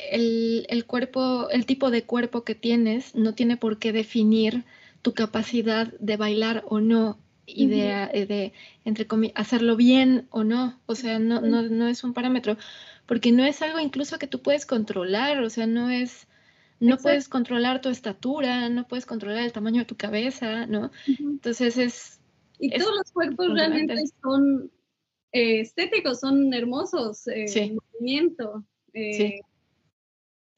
el, cuerpo, el tipo de cuerpo que tienes no tiene por qué definir tu capacidad de bailar o no y de, eh, de, entre hacerlo bien o no. O sea, no, no, no, es un parámetro, porque no es algo incluso que tú puedes controlar, o sea, no es, no puedes controlar tu estatura, no puedes controlar el tamaño de tu cabeza, ¿no? Entonces es, y todos los cuerpos realmente son eh, estéticos, son hermosos, eh, sí. movimiento. Eh,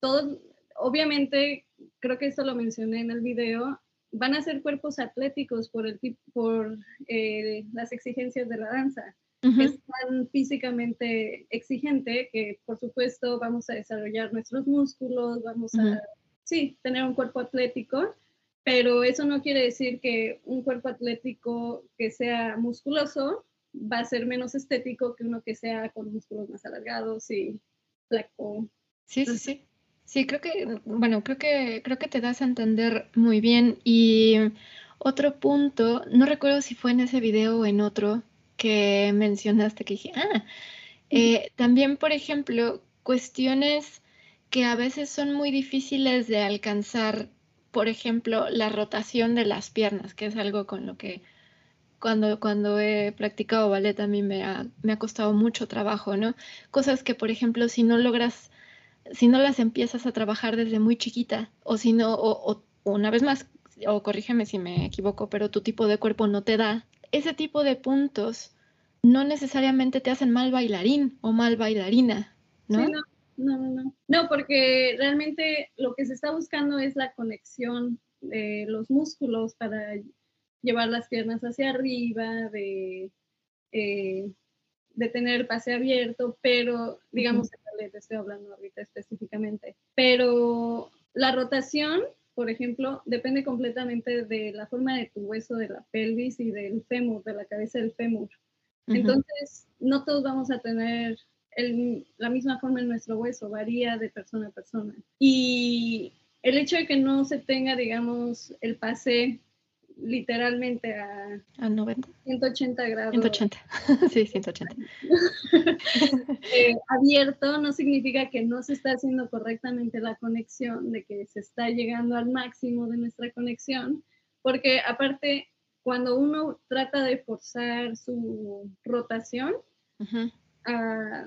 todo, obviamente, creo que eso lo mencioné en el video, van a ser cuerpos atléticos por, el, por eh, las exigencias de la danza. Es tan físicamente exigente que, por supuesto, vamos a desarrollar nuestros músculos, vamos a, sí, tener un cuerpo atlético, pero eso no quiere decir que un cuerpo atlético que sea musculoso va a ser menos estético que uno que sea con músculos más alargados y flaco. Sí, sí, sí. Sí, creo que, bueno, creo que, creo que te das a entender muy bien. Y otro punto, no recuerdo si fue en ese video o en otro que mencionaste que dije, ah, eh, también, por ejemplo, cuestiones que a veces son muy difíciles de alcanzar por ejemplo, la rotación de las piernas, que es algo con lo que cuando, cuando he practicado ballet a mí me ha, me ha costado mucho trabajo, ¿no? Cosas que, por ejemplo, si no logras, si no las empiezas a trabajar desde muy chiquita, o si no, o, una vez más, o corrígeme si me equivoco, pero tu tipo de cuerpo no te da, ese tipo de puntos no necesariamente te hacen mal bailarín o mal bailarina, ¿no? No, no, no. No, porque realmente lo que se está buscando es la conexión de los músculos para llevar las piernas hacia arriba, de, eh, de tener el pase abierto, pero digamos, uh te estoy hablando ahorita específicamente. Pero la rotación, por ejemplo, depende completamente de la forma de tu hueso, de la pelvis y del fémur, de la cabeza del fémur. Entonces, no todos vamos a tener la misma forma en nuestro hueso, varía de persona a persona. Y el hecho de que no se tenga, digamos, el pase literalmente a, a 90. 180 grados. 180, sí, 180. Eh, abierto no significa que no se está haciendo correctamente la conexión, de que se está llegando al máximo de nuestra conexión, porque aparte, cuando uno trata de forzar su rotación,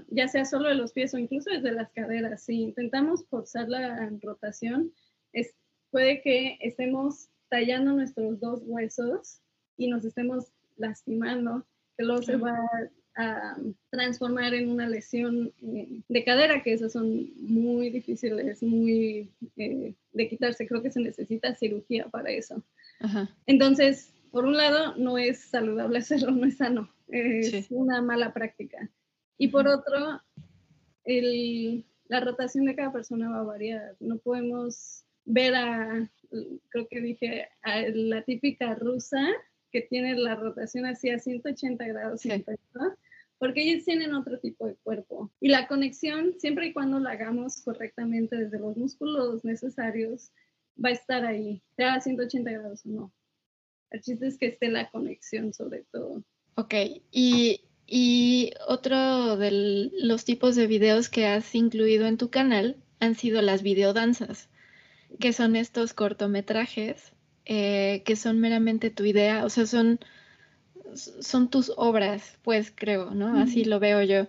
ya sea solo de los pies o incluso desde las caderas. Si intentamos forzar la rotación, es, puede que estemos tallando nuestros dos huesos y nos estemos lastimando, que luego se va a transformar en una lesión eh, de cadera, que esas son muy difíciles, muy eh, de quitarse. Creo que se necesita cirugía para eso. Entonces, por un lado, no es saludable hacerlo, no es sano, es una mala práctica. Y por otro, la rotación de cada persona va a variar. No podemos ver a, creo que dije, a la típica rusa que tiene la rotación así a 180 grados, porque ellos tienen otro tipo de cuerpo. Y la conexión, siempre y cuando la hagamos correctamente desde los músculos necesarios, va a estar ahí, sea a 180 grados o no. El chiste es que esté la conexión sobre todo. Ok, y, y otro de los tipos de videos que has incluido en tu canal han sido las videodanzas, que son estos cortometrajes eh, que son meramente tu idea, o sea, son, son tus obras, pues creo, ¿no? Así lo veo yo.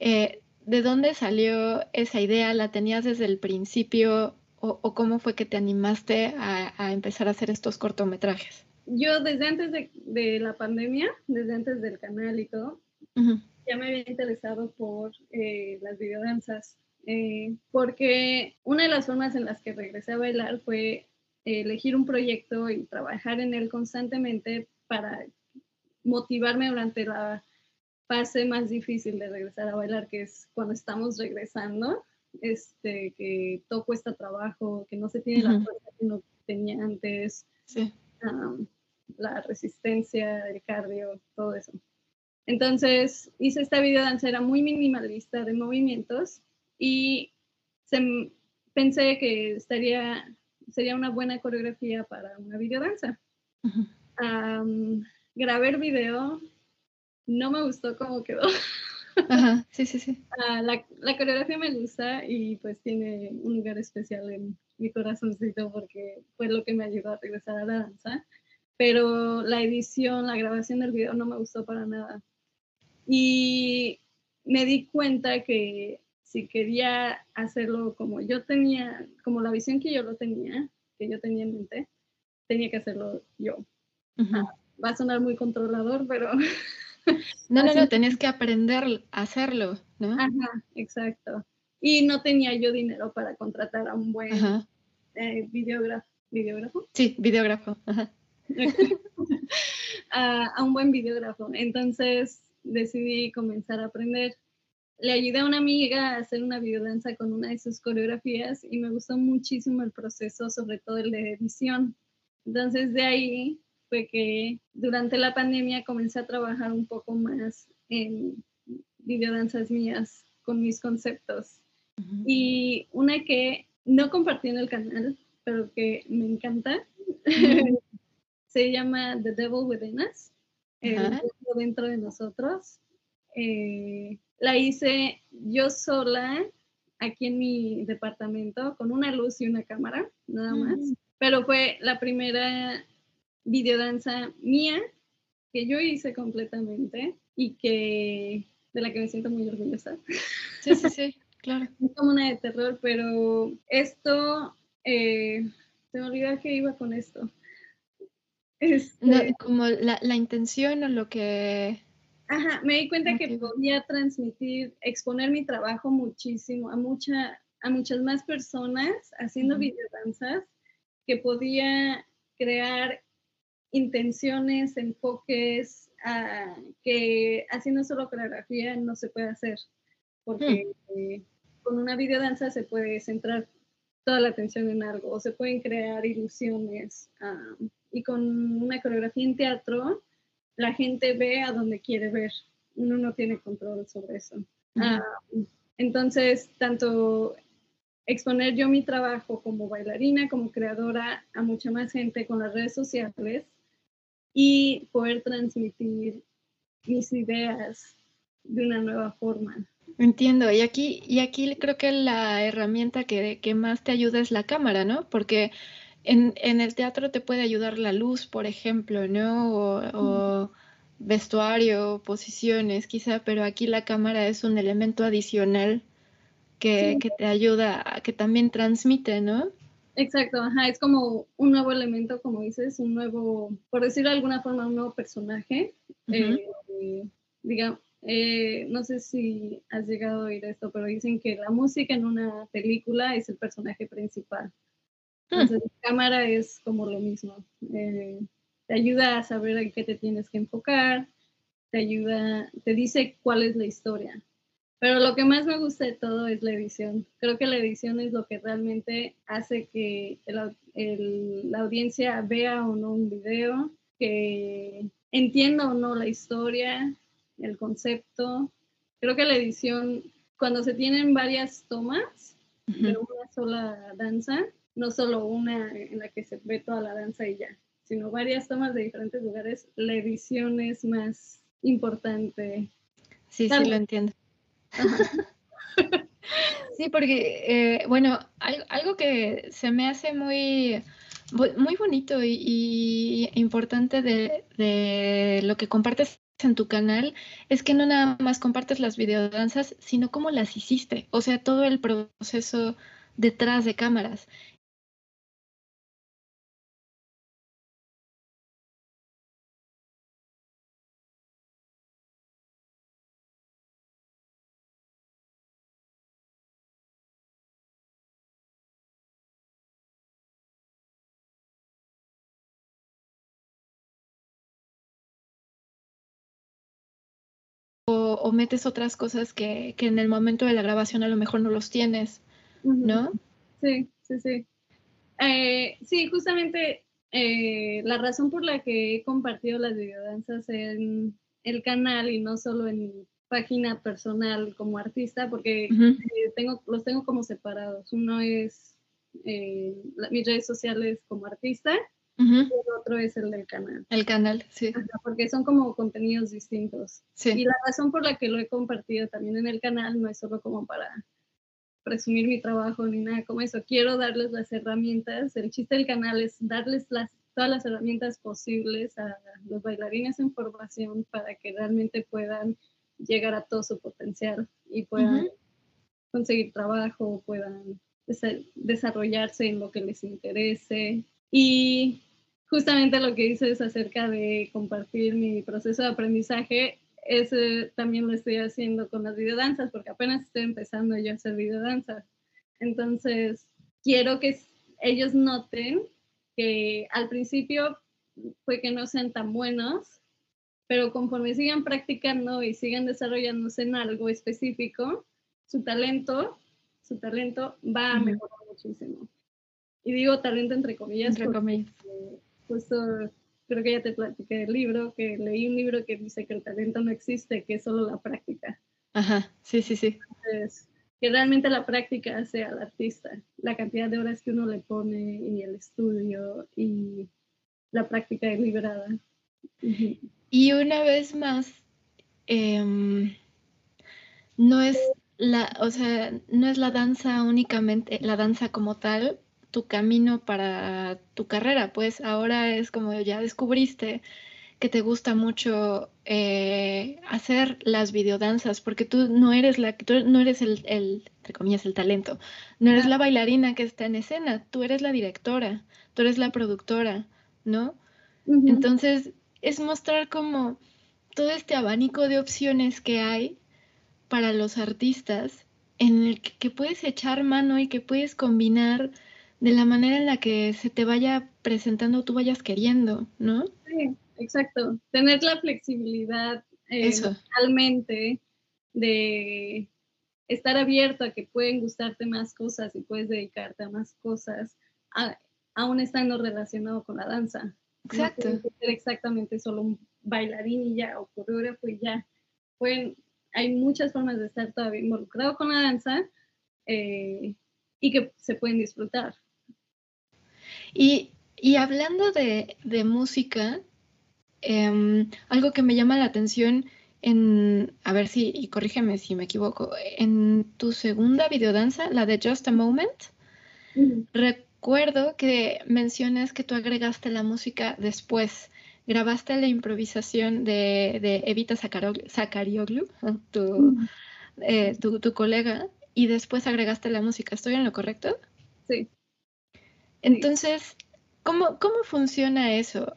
Eh, ¿De dónde salió esa idea? ¿La tenías desde el principio o, cómo fue que te animaste a, empezar a hacer estos cortometrajes? Yo desde antes de, la pandemia, desde antes del canal y todo, ya me había interesado por eh, las videodanzas, eh, porque una de las formas en las que regresé a bailar fue elegir un proyecto y trabajar en él constantemente para motivarme durante la fase más difícil de regresar a bailar, que es cuando estamos regresando, este, que todo cuesta trabajo, que no se tiene la fuerza que uno tenía antes, la resistencia, el cardio, todo eso. Entonces hice esta videodanza, era muy minimalista de movimientos y pensé que estaría sería una buena coreografía para una videodanza. grabé el video, no me gustó cómo quedó. Ajá, sí, sí, sí. Ah, la, la, coreografía me gusta y pues tiene un lugar especial en mi corazoncito porque fue lo que me ayudó a regresar a la danza. Pero la edición, la grabación del video no me gustó para nada. Y me di cuenta que si quería hacerlo como yo tenía, como la visión que yo lo tenía, que yo tenía en mente, tenía que hacerlo yo. Ah, va a sonar muy controlador, pero... No, no, no, tenías que aprender a hacerlo, ¿no? Ajá, exacto. Y no tenía yo dinero para contratar a un buen eh, videógrafo. ¿Videógrafo? Sí, videógrafo. a un buen videógrafo. Entonces decidí comenzar a aprender le ayudé a una amiga a hacer una videodanza con una de sus coreografías y me gustó muchísimo el proceso, sobre todo el de edición. Entonces de ahí fue que durante la pandemia comencé a trabajar un poco más en videodanzas mías con mis conceptos. Y una que no compartí en el canal, pero que me encanta, se llama The Devil Within Us, el dentro de nosotros. Eh, la hice yo sola aquí en mi departamento con una luz y una cámara, nada más. Pero fue la primera videodanza mía que yo hice completamente y que de la que me siento muy orgullosa. Sí, sí, sí, claro. Es como una de terror, pero esto, eh, se me olvidó que iba con esto. Este como la, la intención o lo que Ajá, me di cuenta que podía transmitir, exponer mi trabajo muchísimo a, mucha, a muchas más personas haciendo videodanzas, que podía crear intenciones, enfoques, que haciendo solo coreografía no se puede hacer, porque mm. con una videodanza se puede centrar toda la atención en algo, o se pueden crear ilusiones, ah, y con una coreografía en teatro la gente ve a donde quiere ver. Uno no tiene control sobre eso. Ah, entonces, tanto exponer yo mi trabajo como bailarina, como creadora a mucha más gente con las redes sociales y poder transmitir mis ideas de una nueva forma. Entiendo, y aquí, y aquí creo que la herramienta que, que más te ayuda es la cámara, ¿no? Porque en, en, el teatro te puede ayudar la luz, por ejemplo, ¿no? O, vestuario, posiciones, quizá, pero aquí la cámara es un elemento adicional que, que, te ayuda, a, que también transmite, ¿no? Exacto, ajá, es como un nuevo elemento, como dices, un nuevo, por decirlo de alguna forma, un nuevo personaje. Eh, digamos, eh, no sé si has llegado a oír esto, pero dicen que la música en una película es el personaje principal. Hmm. Entonces, la cámara es como lo mismo. Eh, te ayuda a saber en qué te tienes que enfocar, te ayuda, te dice cuál es la historia. Pero lo que más me gusta de todo es la edición. Creo que la edición es lo que realmente hace que la audiencia vea o no un video, que entienda o no la historia, el concepto. Creo que la edición, cuando se tienen varias tomas de una sola danza, no solo una en la que se ve toda la danza y ya, sino varias tomas de diferentes lugares, la edición es más importante. Sí, sí, lo entiendo. sí, porque, eh, bueno, algo, que se me hace muy, muy bonito y, importante de, de, lo que compartes en tu canal es que no nada más compartes las videodanzas, sino cómo las hiciste, o sea, todo el proceso detrás de cámaras. O, metes otras cosas que, en el momento de la grabación a lo mejor no los tienes, ¿no? Sí, sí, sí. Eh, sí, justamente eh, la razón por la que he compartido las videodanzas en el canal y no solo en mi página personal como artista, porque eh, tengo, los tengo como separados. Uno es mis redes sociales como artista y el otro es el del canal. El canal, sí. porque son como contenidos distintos. Sí. Y la razón por la que lo he compartido también en el canal no es solo como para presumir mi trabajo ni nada como eso. Quiero darles las herramientas. El chiste del canal es darles las, todas las herramientas posibles a los bailarines en formación para que realmente puedan llegar a todo su potencial y puedan conseguir trabajo, puedan desarrollarse en lo que les interese. Y justamente lo que dices acerca de compartir mi proceso de aprendizaje, ese también lo estoy haciendo con las videodanzas, porque apenas estoy empezando yo a hacer videodanzas. Entonces, quiero que ellos noten que al principio fue que no sean tan buenos, pero conforme sigan practicando y sigan desarrollándose en algo específico, su talento, su talento va a mejorar muchísimo. Y digo talento entre comillas. Entre comillas justo creo que ya te platiqué del libro, que leí un libro que dice que el talento no existe, que es solo la práctica. Ajá, sí, sí, sí. Entonces, que realmente la práctica sea el artista, la cantidad de horas que uno le pone y el estudio y la práctica deliberada. Y una vez más, em, no es la, o sea, no es la danza únicamente, la danza como tal, tu camino para tu carrera, pues ahora es como ya descubriste que te gusta mucho eh, hacer las videodanzas, porque tú no eres la, tú no eres el, entre comillas, el talento, no eres la bailarina que está en escena, tú eres la directora, tú eres la productora, ¿no? Entonces, es mostrar como todo este abanico de opciones que hay para los artistas en el que puedes echar mano y que puedes combinar de la manera en la que se te vaya presentando, tú vayas queriendo, ¿no? Sí, exacto. Tener la flexibilidad eh, realmente de estar abierto a que pueden gustarte más cosas y puedes dedicarte a más cosas, aún estando relacionado con la danza. Exacto. No ser exactamente solo un bailarín y ya, o coreógrafo y ya. Pueden, hay muchas formas de estar todavía involucrado con la danza eh, y que se pueden disfrutar. Y, hablando de, música, em, algo que me llama la atención en, a ver si, y corrígeme si me equivoco, en tu segunda videodanza, la de Just a Moment, recuerdo que mencionas que tú agregaste la música después. Grabaste la improvisación de, Evita Zakarioglu, eh, tu, tu colega, y después agregaste la música. ¿Estoy en lo correcto? Sí. Entonces, ¿cómo, cómo funciona eso?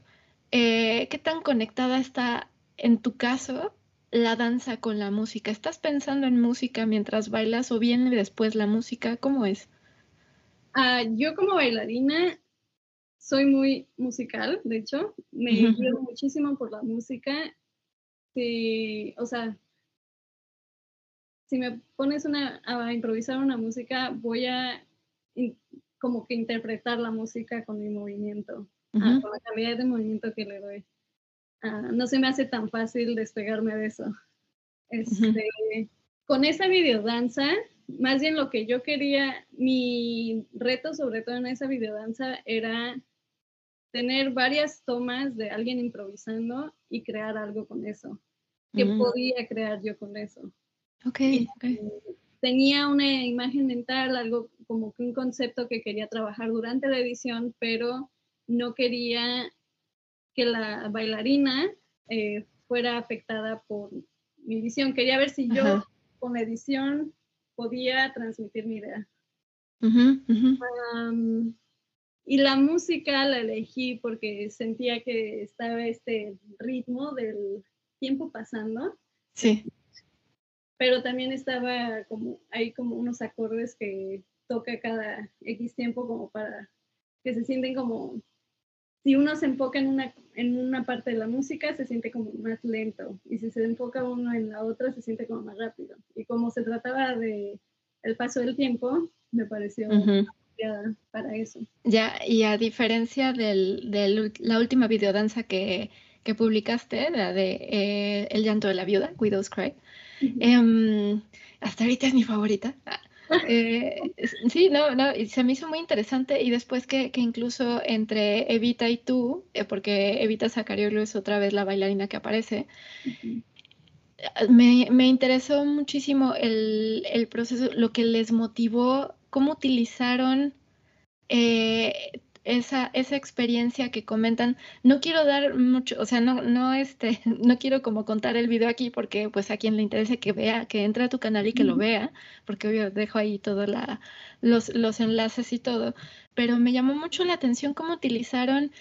Eh, ¿Qué tan conectada está, en tu caso, la danza con la música? ¿Estás pensando en música mientras bailas o viene después la música? ¿Cómo es? Ah, yo como bailarina soy muy musical, de hecho, me uh muchísimo por la música. Sí, o sea, si me pones una, a improvisar una música, voy a como que interpretar la música con mi movimiento, ah, con la calidad de movimiento que le doy. Ah, no se me hace tan fácil despegarme de eso. Este, Con esa videodanza, más bien lo que yo quería, mi reto sobre todo en esa videodanza era tener varias tomas de alguien improvisando y crear algo con eso. ¿Qué podía crear yo con eso? Ok, Tenía una imagen mental, algo como que un concepto que quería trabajar durante la edición, pero no quería que la bailarina eh, fuera afectada por mi visión. Quería ver si yo con edición podía transmitir mi idea. y la música la elegí porque sentía que estaba este ritmo del tiempo pasando. Sí. Pero también estaba como, hay como unos acordes que toca cada X tiempo como para que se sienten como si uno se enfoca en una, en una parte de la música, se siente como más lento. Y si se enfoca uno en la otra, se siente como más rápido. Y como se trataba de el paso del tiempo, me pareció para eso. Ya, y a diferencia de la última videodanza que, que publicaste, la de eh, El llanto de la viuda, Widow's Cry, em, hasta ahorita es mi favorita. Eh, sí, no, no, se me hizo muy interesante y después que, incluso entre Evita y tú, eh, porque Evita Zacariolo es otra vez la bailarina que aparece, me, interesó muchísimo el, el, proceso, lo que les motivó, cómo utilizaron eh, esa, esa experiencia que comentan. No quiero dar mucho, o sea, no, no, este, no quiero como contar el video aquí porque pues a quien le interese que vea, que entre a tu canal y que lo vea, porque obvio dejo ahí todos los, los enlaces y todo, pero me llamó mucho la atención cómo utilizaron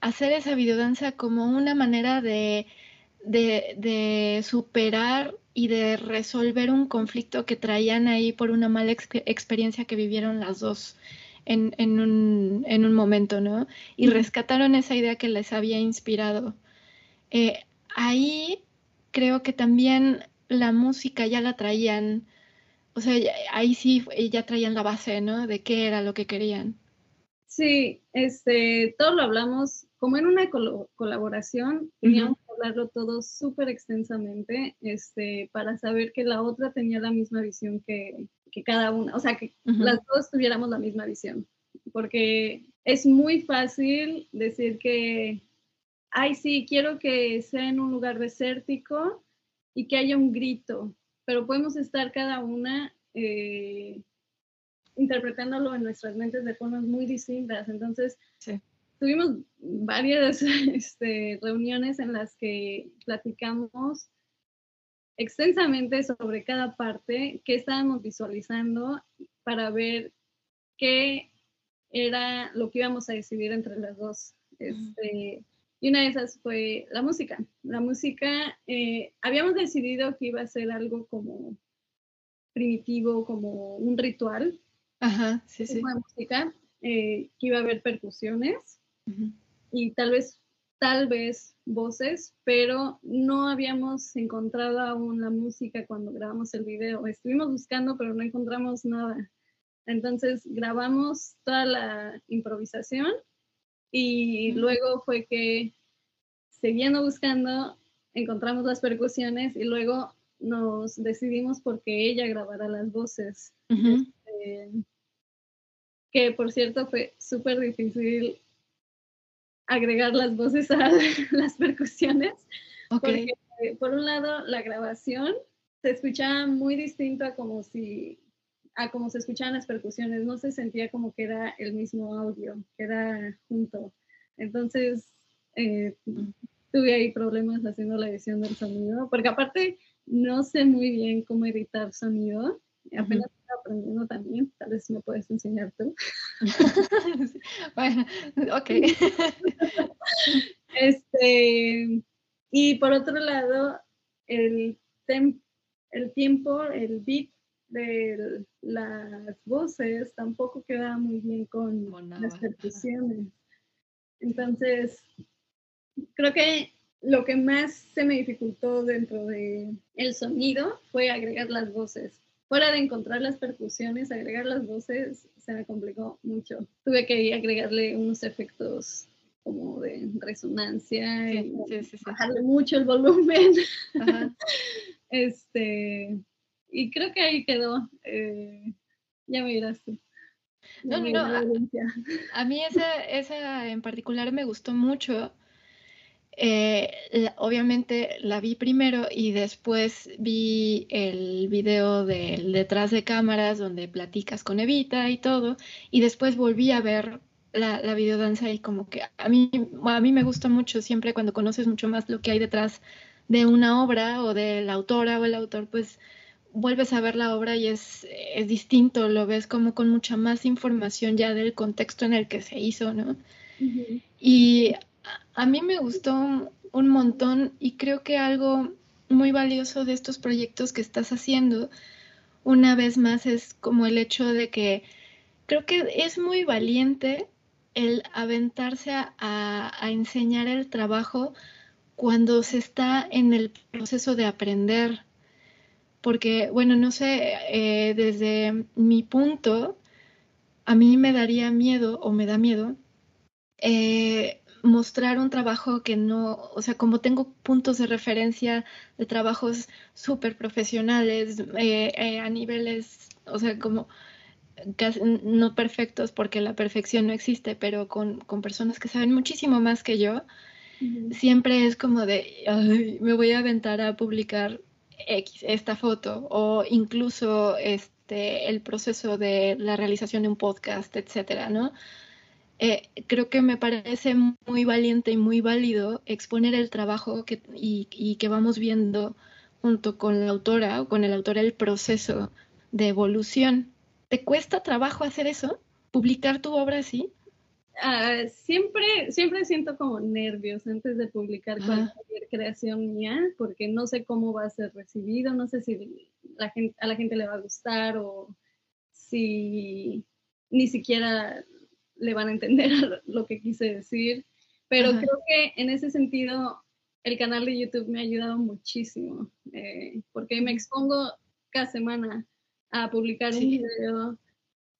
hacer esa videodanza como una manera de, de, de superar y de resolver un conflicto que traían ahí por una mala experiencia que vivieron las dos en, en, un, en un, momento, ¿no? Y rescataron esa idea que les había inspirado. Eh, ahí creo que también la música ya la traían, o sea, ahí sí ya traían la base, ¿no? De qué era lo que querían. Sí, este, todo lo hablamos como en una colaboración, teníamos que hablarlo todo súper extensamente, este, para saber que la otra tenía la misma visión que, que cada una, o sea, que las dos tuviéramos la misma visión, porque es muy fácil decir que, ay, sí, quiero que sea en un lugar desértico y que haya un grito, pero podemos estar cada una eh, interpretándolo en nuestras mentes de formas muy distintas. Entonces, tuvimos varias este, reuniones en las que platicamos extensamente sobre cada parte que estábamos visualizando para ver qué era lo que íbamos a decidir entre las dos. Este, y una de esas fue la música. La música, eh, habíamos decidido que iba a ser algo como primitivo, como un ritual. Ajá, sí, sí. música, eh, que iba a haber percusiones y tal vez tal vez voces, pero no habíamos encontrado aún la música cuando grabamos el video. Estuvimos buscando, pero no encontramos nada. Entonces grabamos toda la improvisación y luego fue que, siguiendo buscando, encontramos las percusiones y luego nos decidimos porque ella grabara las voces. Este, que por cierto fue súper difícil agregar las voces a las percusiones. Porque, por un lado, la grabación se escuchaba muy distinto a como si a como se escuchaban las percusiones, no se sentía como que era el mismo audio, que era junto. Entonces, eh, tuve ahí problemas haciendo la edición del sonido, porque aparte no sé muy bien cómo editar sonido, apenas estoy aprendiendo también, tal vez me puedes enseñar tú. bueno, ok. este, y por otro lado, el, el tiempo, el beat de las voces tampoco queda muy bien con las percusiones. Entonces, creo que lo que más se me dificultó dentro de el sonido fue agregar las voces fuera de encontrar las percusiones, agregar las voces se me complicó mucho. Tuve que agregarle unos efectos como de resonancia y bajarle mucho el volumen. este, y creo que ahí quedó. Eh, ya me dirás tú. No, no, no. A, mí esa, esa en particular me gustó mucho. Eh, obviamente la vi primero y después vi el video del detrás de cámaras donde platicas con Evita y todo. Y después volví a ver la, la videodanza y como que a mí, a mí me gusta mucho siempre cuando conoces mucho más lo que hay detrás de una obra o de la autora o el autor, pues vuelves a ver la obra y es, es distinto, lo ves como con mucha más información ya del contexto en el que se hizo, ¿no? Y a mí me gustó un montón y creo que algo muy valioso de estos proyectos que estás haciendo, una vez más, es como el hecho de que creo que es muy valiente el aventarse a, enseñar el trabajo cuando se está en el proceso de aprender. Porque, bueno, no sé, eh, desde mi punto, a mí me daría miedo o me da miedo eh, mostrar un trabajo que no, o sea, como tengo puntos de referencia de trabajos súper profesionales eh, a niveles, o sea, como no perfectos porque la perfección no existe, pero con, con personas que saben muchísimo más que yo, siempre es como de, me voy a aventar a publicar X, esta foto, o incluso este, el proceso de la realización de un podcast, etcétera, ¿no? Eh, creo que me parece muy valiente y muy válido exponer el trabajo que, y, y, que vamos viendo junto con la autora o con el autor el proceso de evolución. ¿Te cuesta trabajo hacer eso? ¿Publicar tu obra así? Ah, siempre, siempre siento como nervios antes de publicar cualquier creación mía, porque no sé cómo va a ser recibido, no sé si la gente, a la gente le va a gustar o si ni siquiera le van a entender lo que quise decir. Pero creo que en ese sentido el canal de YouTube me ha ayudado muchísimo, eh, porque me expongo cada semana a publicar un video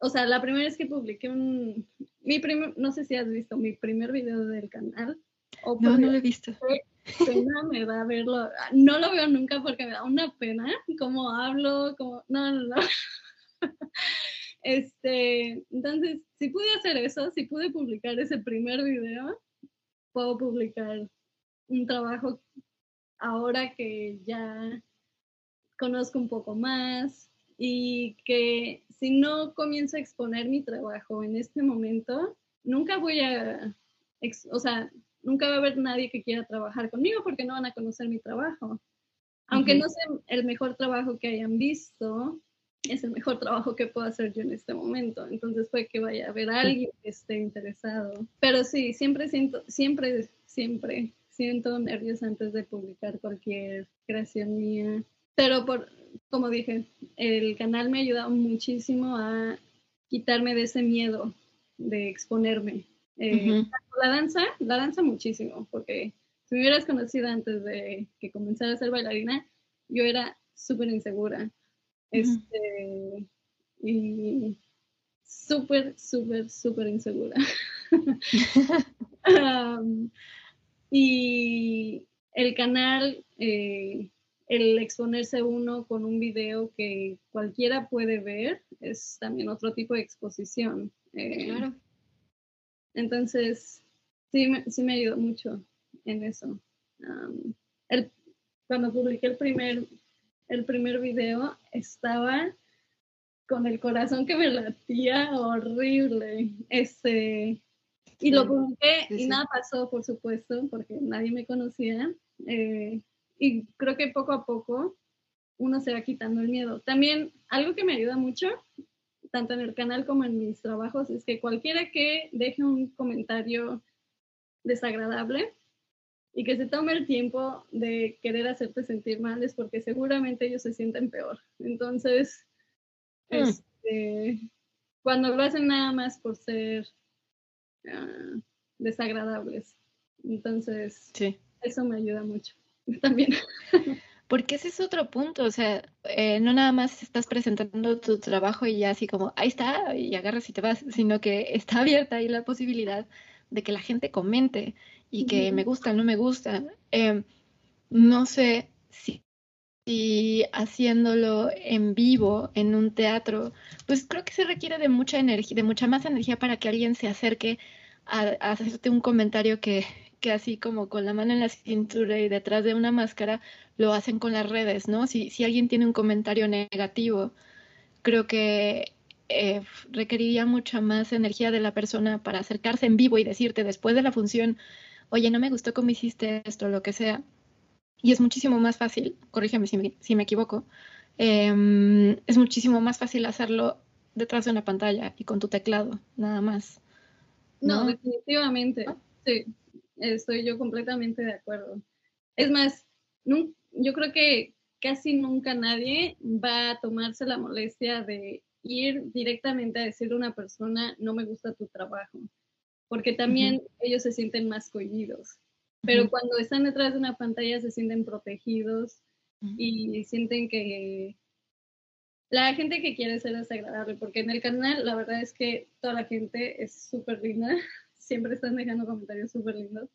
o sea, la primera vez que publiqué un, mi primer, no sé si has visto mi primer video del canal. O no, no lo he visto. Pena me da verlo. No lo veo nunca porque me da una pena cómo hablo, como, no, no, no. Este, entonces, si pude hacer eso, si pude publicar ese primer video, puedo publicar un trabajo ahora que ya conozco un poco más y que si no comienzo a exponer mi trabajo en este momento, nunca voy a, o sea, nunca va a haber nadie que quiera trabajar conmigo porque no van a conocer mi trabajo. Aunque no sea el mejor trabajo que hayan visto, es el mejor trabajo que puedo hacer yo en este momento. Entonces puede que vaya a haber alguien que esté interesado. Pero sí, siempre siento, siempre, siempre siento nervios antes de publicar cualquier creación mía. Pero por, como dije, el canal me ha ayudado muchísimo a quitarme de ese miedo de exponerme. Eh, la danza, la danza muchísimo, porque si me hubieras conocido antes de que comenzara a ser bailarina, yo era súper insegura. Este, y súper, súper, súper insegura. y el canal eh, el exponerse uno con un video que cualquiera puede ver es también otro tipo de exposición. Eh, claro. Entonces, sí, sí me ayudó mucho en eso. el, cuando publiqué el primer, el primer video, estaba con el corazón que me latía horrible. Este, y lo publiqué y nada pasó, por supuesto, porque nadie me conocía. Eh, y creo que poco a poco uno se va quitando el miedo. También algo que me ayuda mucho, tanto en el canal como en mis trabajos, es que cualquiera que deje un comentario desagradable y que se tome el tiempo de querer hacerte sentir mal es porque seguramente ellos se sienten peor. Entonces, mm. este, cuando lo hacen nada más por ser ah, desagradables, entonces eso me ayuda mucho. también. Porque ese es otro punto, o sea, eh, no nada más estás presentando tu trabajo y ya así como, ahí está, y agarras y te vas, sino que está abierta ahí la posibilidad de que la gente comente y que me gusta, no me gusta. Em, no sé si, haciéndolo en vivo, en un teatro, pues creo que se requiere de mucha energía, de mucha más energía para que alguien se acerque a, hacerte un comentario que, que así como con la mano en la cintura y detrás de una máscara lo hacen con las redes, ¿no? Si, si alguien tiene un comentario negativo, creo que eh, requeriría mucha más energía de la persona para acercarse en vivo y decirte después de la función, oye, no me gustó cómo hiciste esto, lo que sea. Y es muchísimo más fácil, corrígeme si me, si me equivoco, em, es muchísimo más fácil hacerlo detrás de una pantalla y con tu teclado, nada más. No, definitivamente. Sí, estoy yo completamente de acuerdo. Es más, yo creo que casi nunca nadie va a tomarse la molestia de ir directamente a decirle a una persona, no me gusta tu trabajo porque también ellos se sienten más cohibidos. Pero cuando están detrás de una pantalla se sienten protegidos y sienten que la gente que quiere ser desagradable, porque en el canal la verdad es que toda la gente es súper linda, siempre están dejando comentarios súper lindos,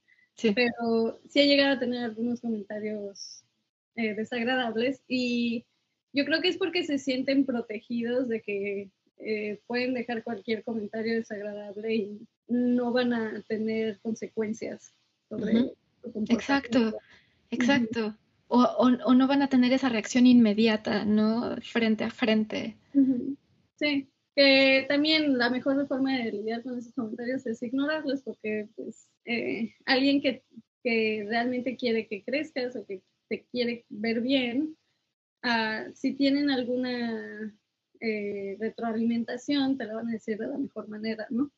pero sí ha llegado a tener algunos comentarios eh, desagradables y yo creo que es porque se sienten protegidos de que eh, pueden dejar cualquier comentario desagradable y no van a tener consecuencias sobre Exacto, exacto. O, o, no van a tener esa reacción inmediata, ¿no? Frente a frente. Sí, que también la mejor forma de lidiar con esos comentarios es ignorarlos, porque pues eh, alguien que, que, realmente quiere que crezcas o que te quiere ver bien, uh, si tienen alguna eh, retroalimentación, te la van a decir de la mejor manera, ¿no?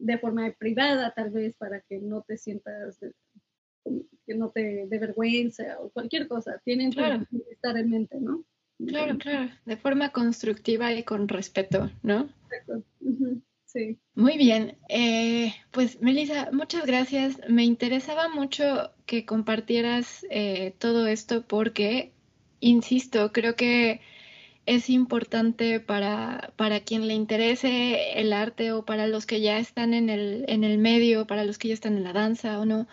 De forma privada, tal vez, para que no te sientas, que no te dé vergüenza o cualquier cosa. Tienen que estar en mente, ¿no? Claro, claro, de forma constructiva y con respeto, ¿no? Exacto. Sí. Muy bien, eh, pues Melissa, muchas gracias. Me interesaba mucho que compartieras eh, todo esto porque, insisto, creo que es importante para, para quien le interese el arte o para los que ya están en el, en el medio, para los que ya están en la danza o no,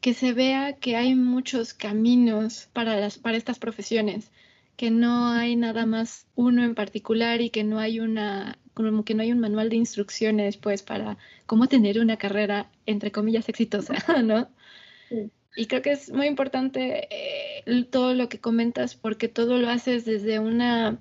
que se vea que hay muchos caminos para, las, para estas profesiones, que no hay nada más uno en particular y que no hay una como que no hay un manual de instrucciones pues para cómo tener una carrera entre comillas exitosa, ¿no? Y creo que es muy importante eh, todo lo que comentas porque todo lo haces desde una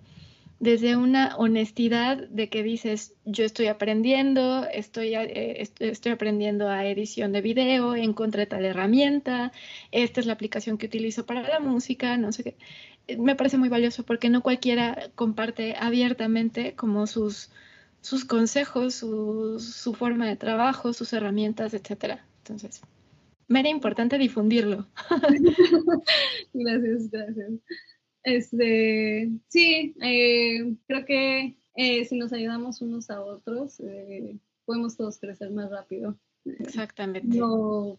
desde una honestidad de que dices, yo estoy aprendiendo, estoy, eh, estoy aprendiendo a edición de video, encontré tal herramienta, esta es la aplicación que utilizo para la música, no sé qué. Eh, me parece muy valioso porque no cualquiera comparte abiertamente como sus, sus consejos, su, su forma de trabajo, sus herramientas, etc. Entonces, me era importante difundirlo. gracias, gracias. Este, sí, eh, creo que eh, si nos ayudamos unos a otros, eh, podemos todos crecer más rápido. Exactamente. No,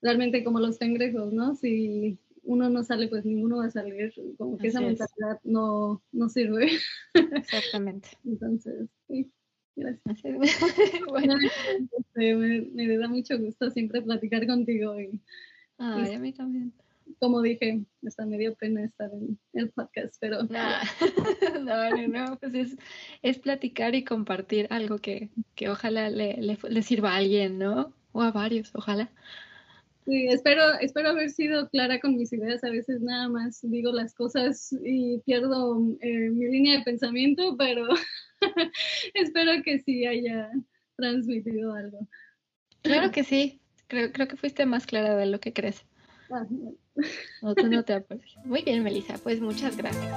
realmente como los cangrejos, ¿no? Si uno no sale, pues ninguno va a salir. Como que esa mentalidad no, no sirve. Exactamente. Entonces, sí. Gracias. bueno, este, me, me, da mucho gusto siempre platicar contigo. Y, Ay, a mí también como dije, está medio pena estar en el podcast, pero... no, no, no, pues es, es, platicar y compartir algo que, que ojalá le, le, sirva a alguien, ¿no? O a varios, ojalá. Sí, espero, espero haber sido clara con mis ideas. A veces nada más digo las cosas y pierdo eh, mi línea de pensamiento, pero espero que sí haya transmitido algo. Claro que sí. Creo, creo que fuiste más clara de lo que crees. Ah, no, no te Muy bien, Melissa, pues muchas gracias.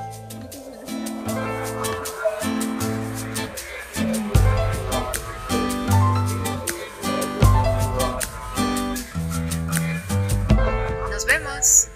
Nos vemos.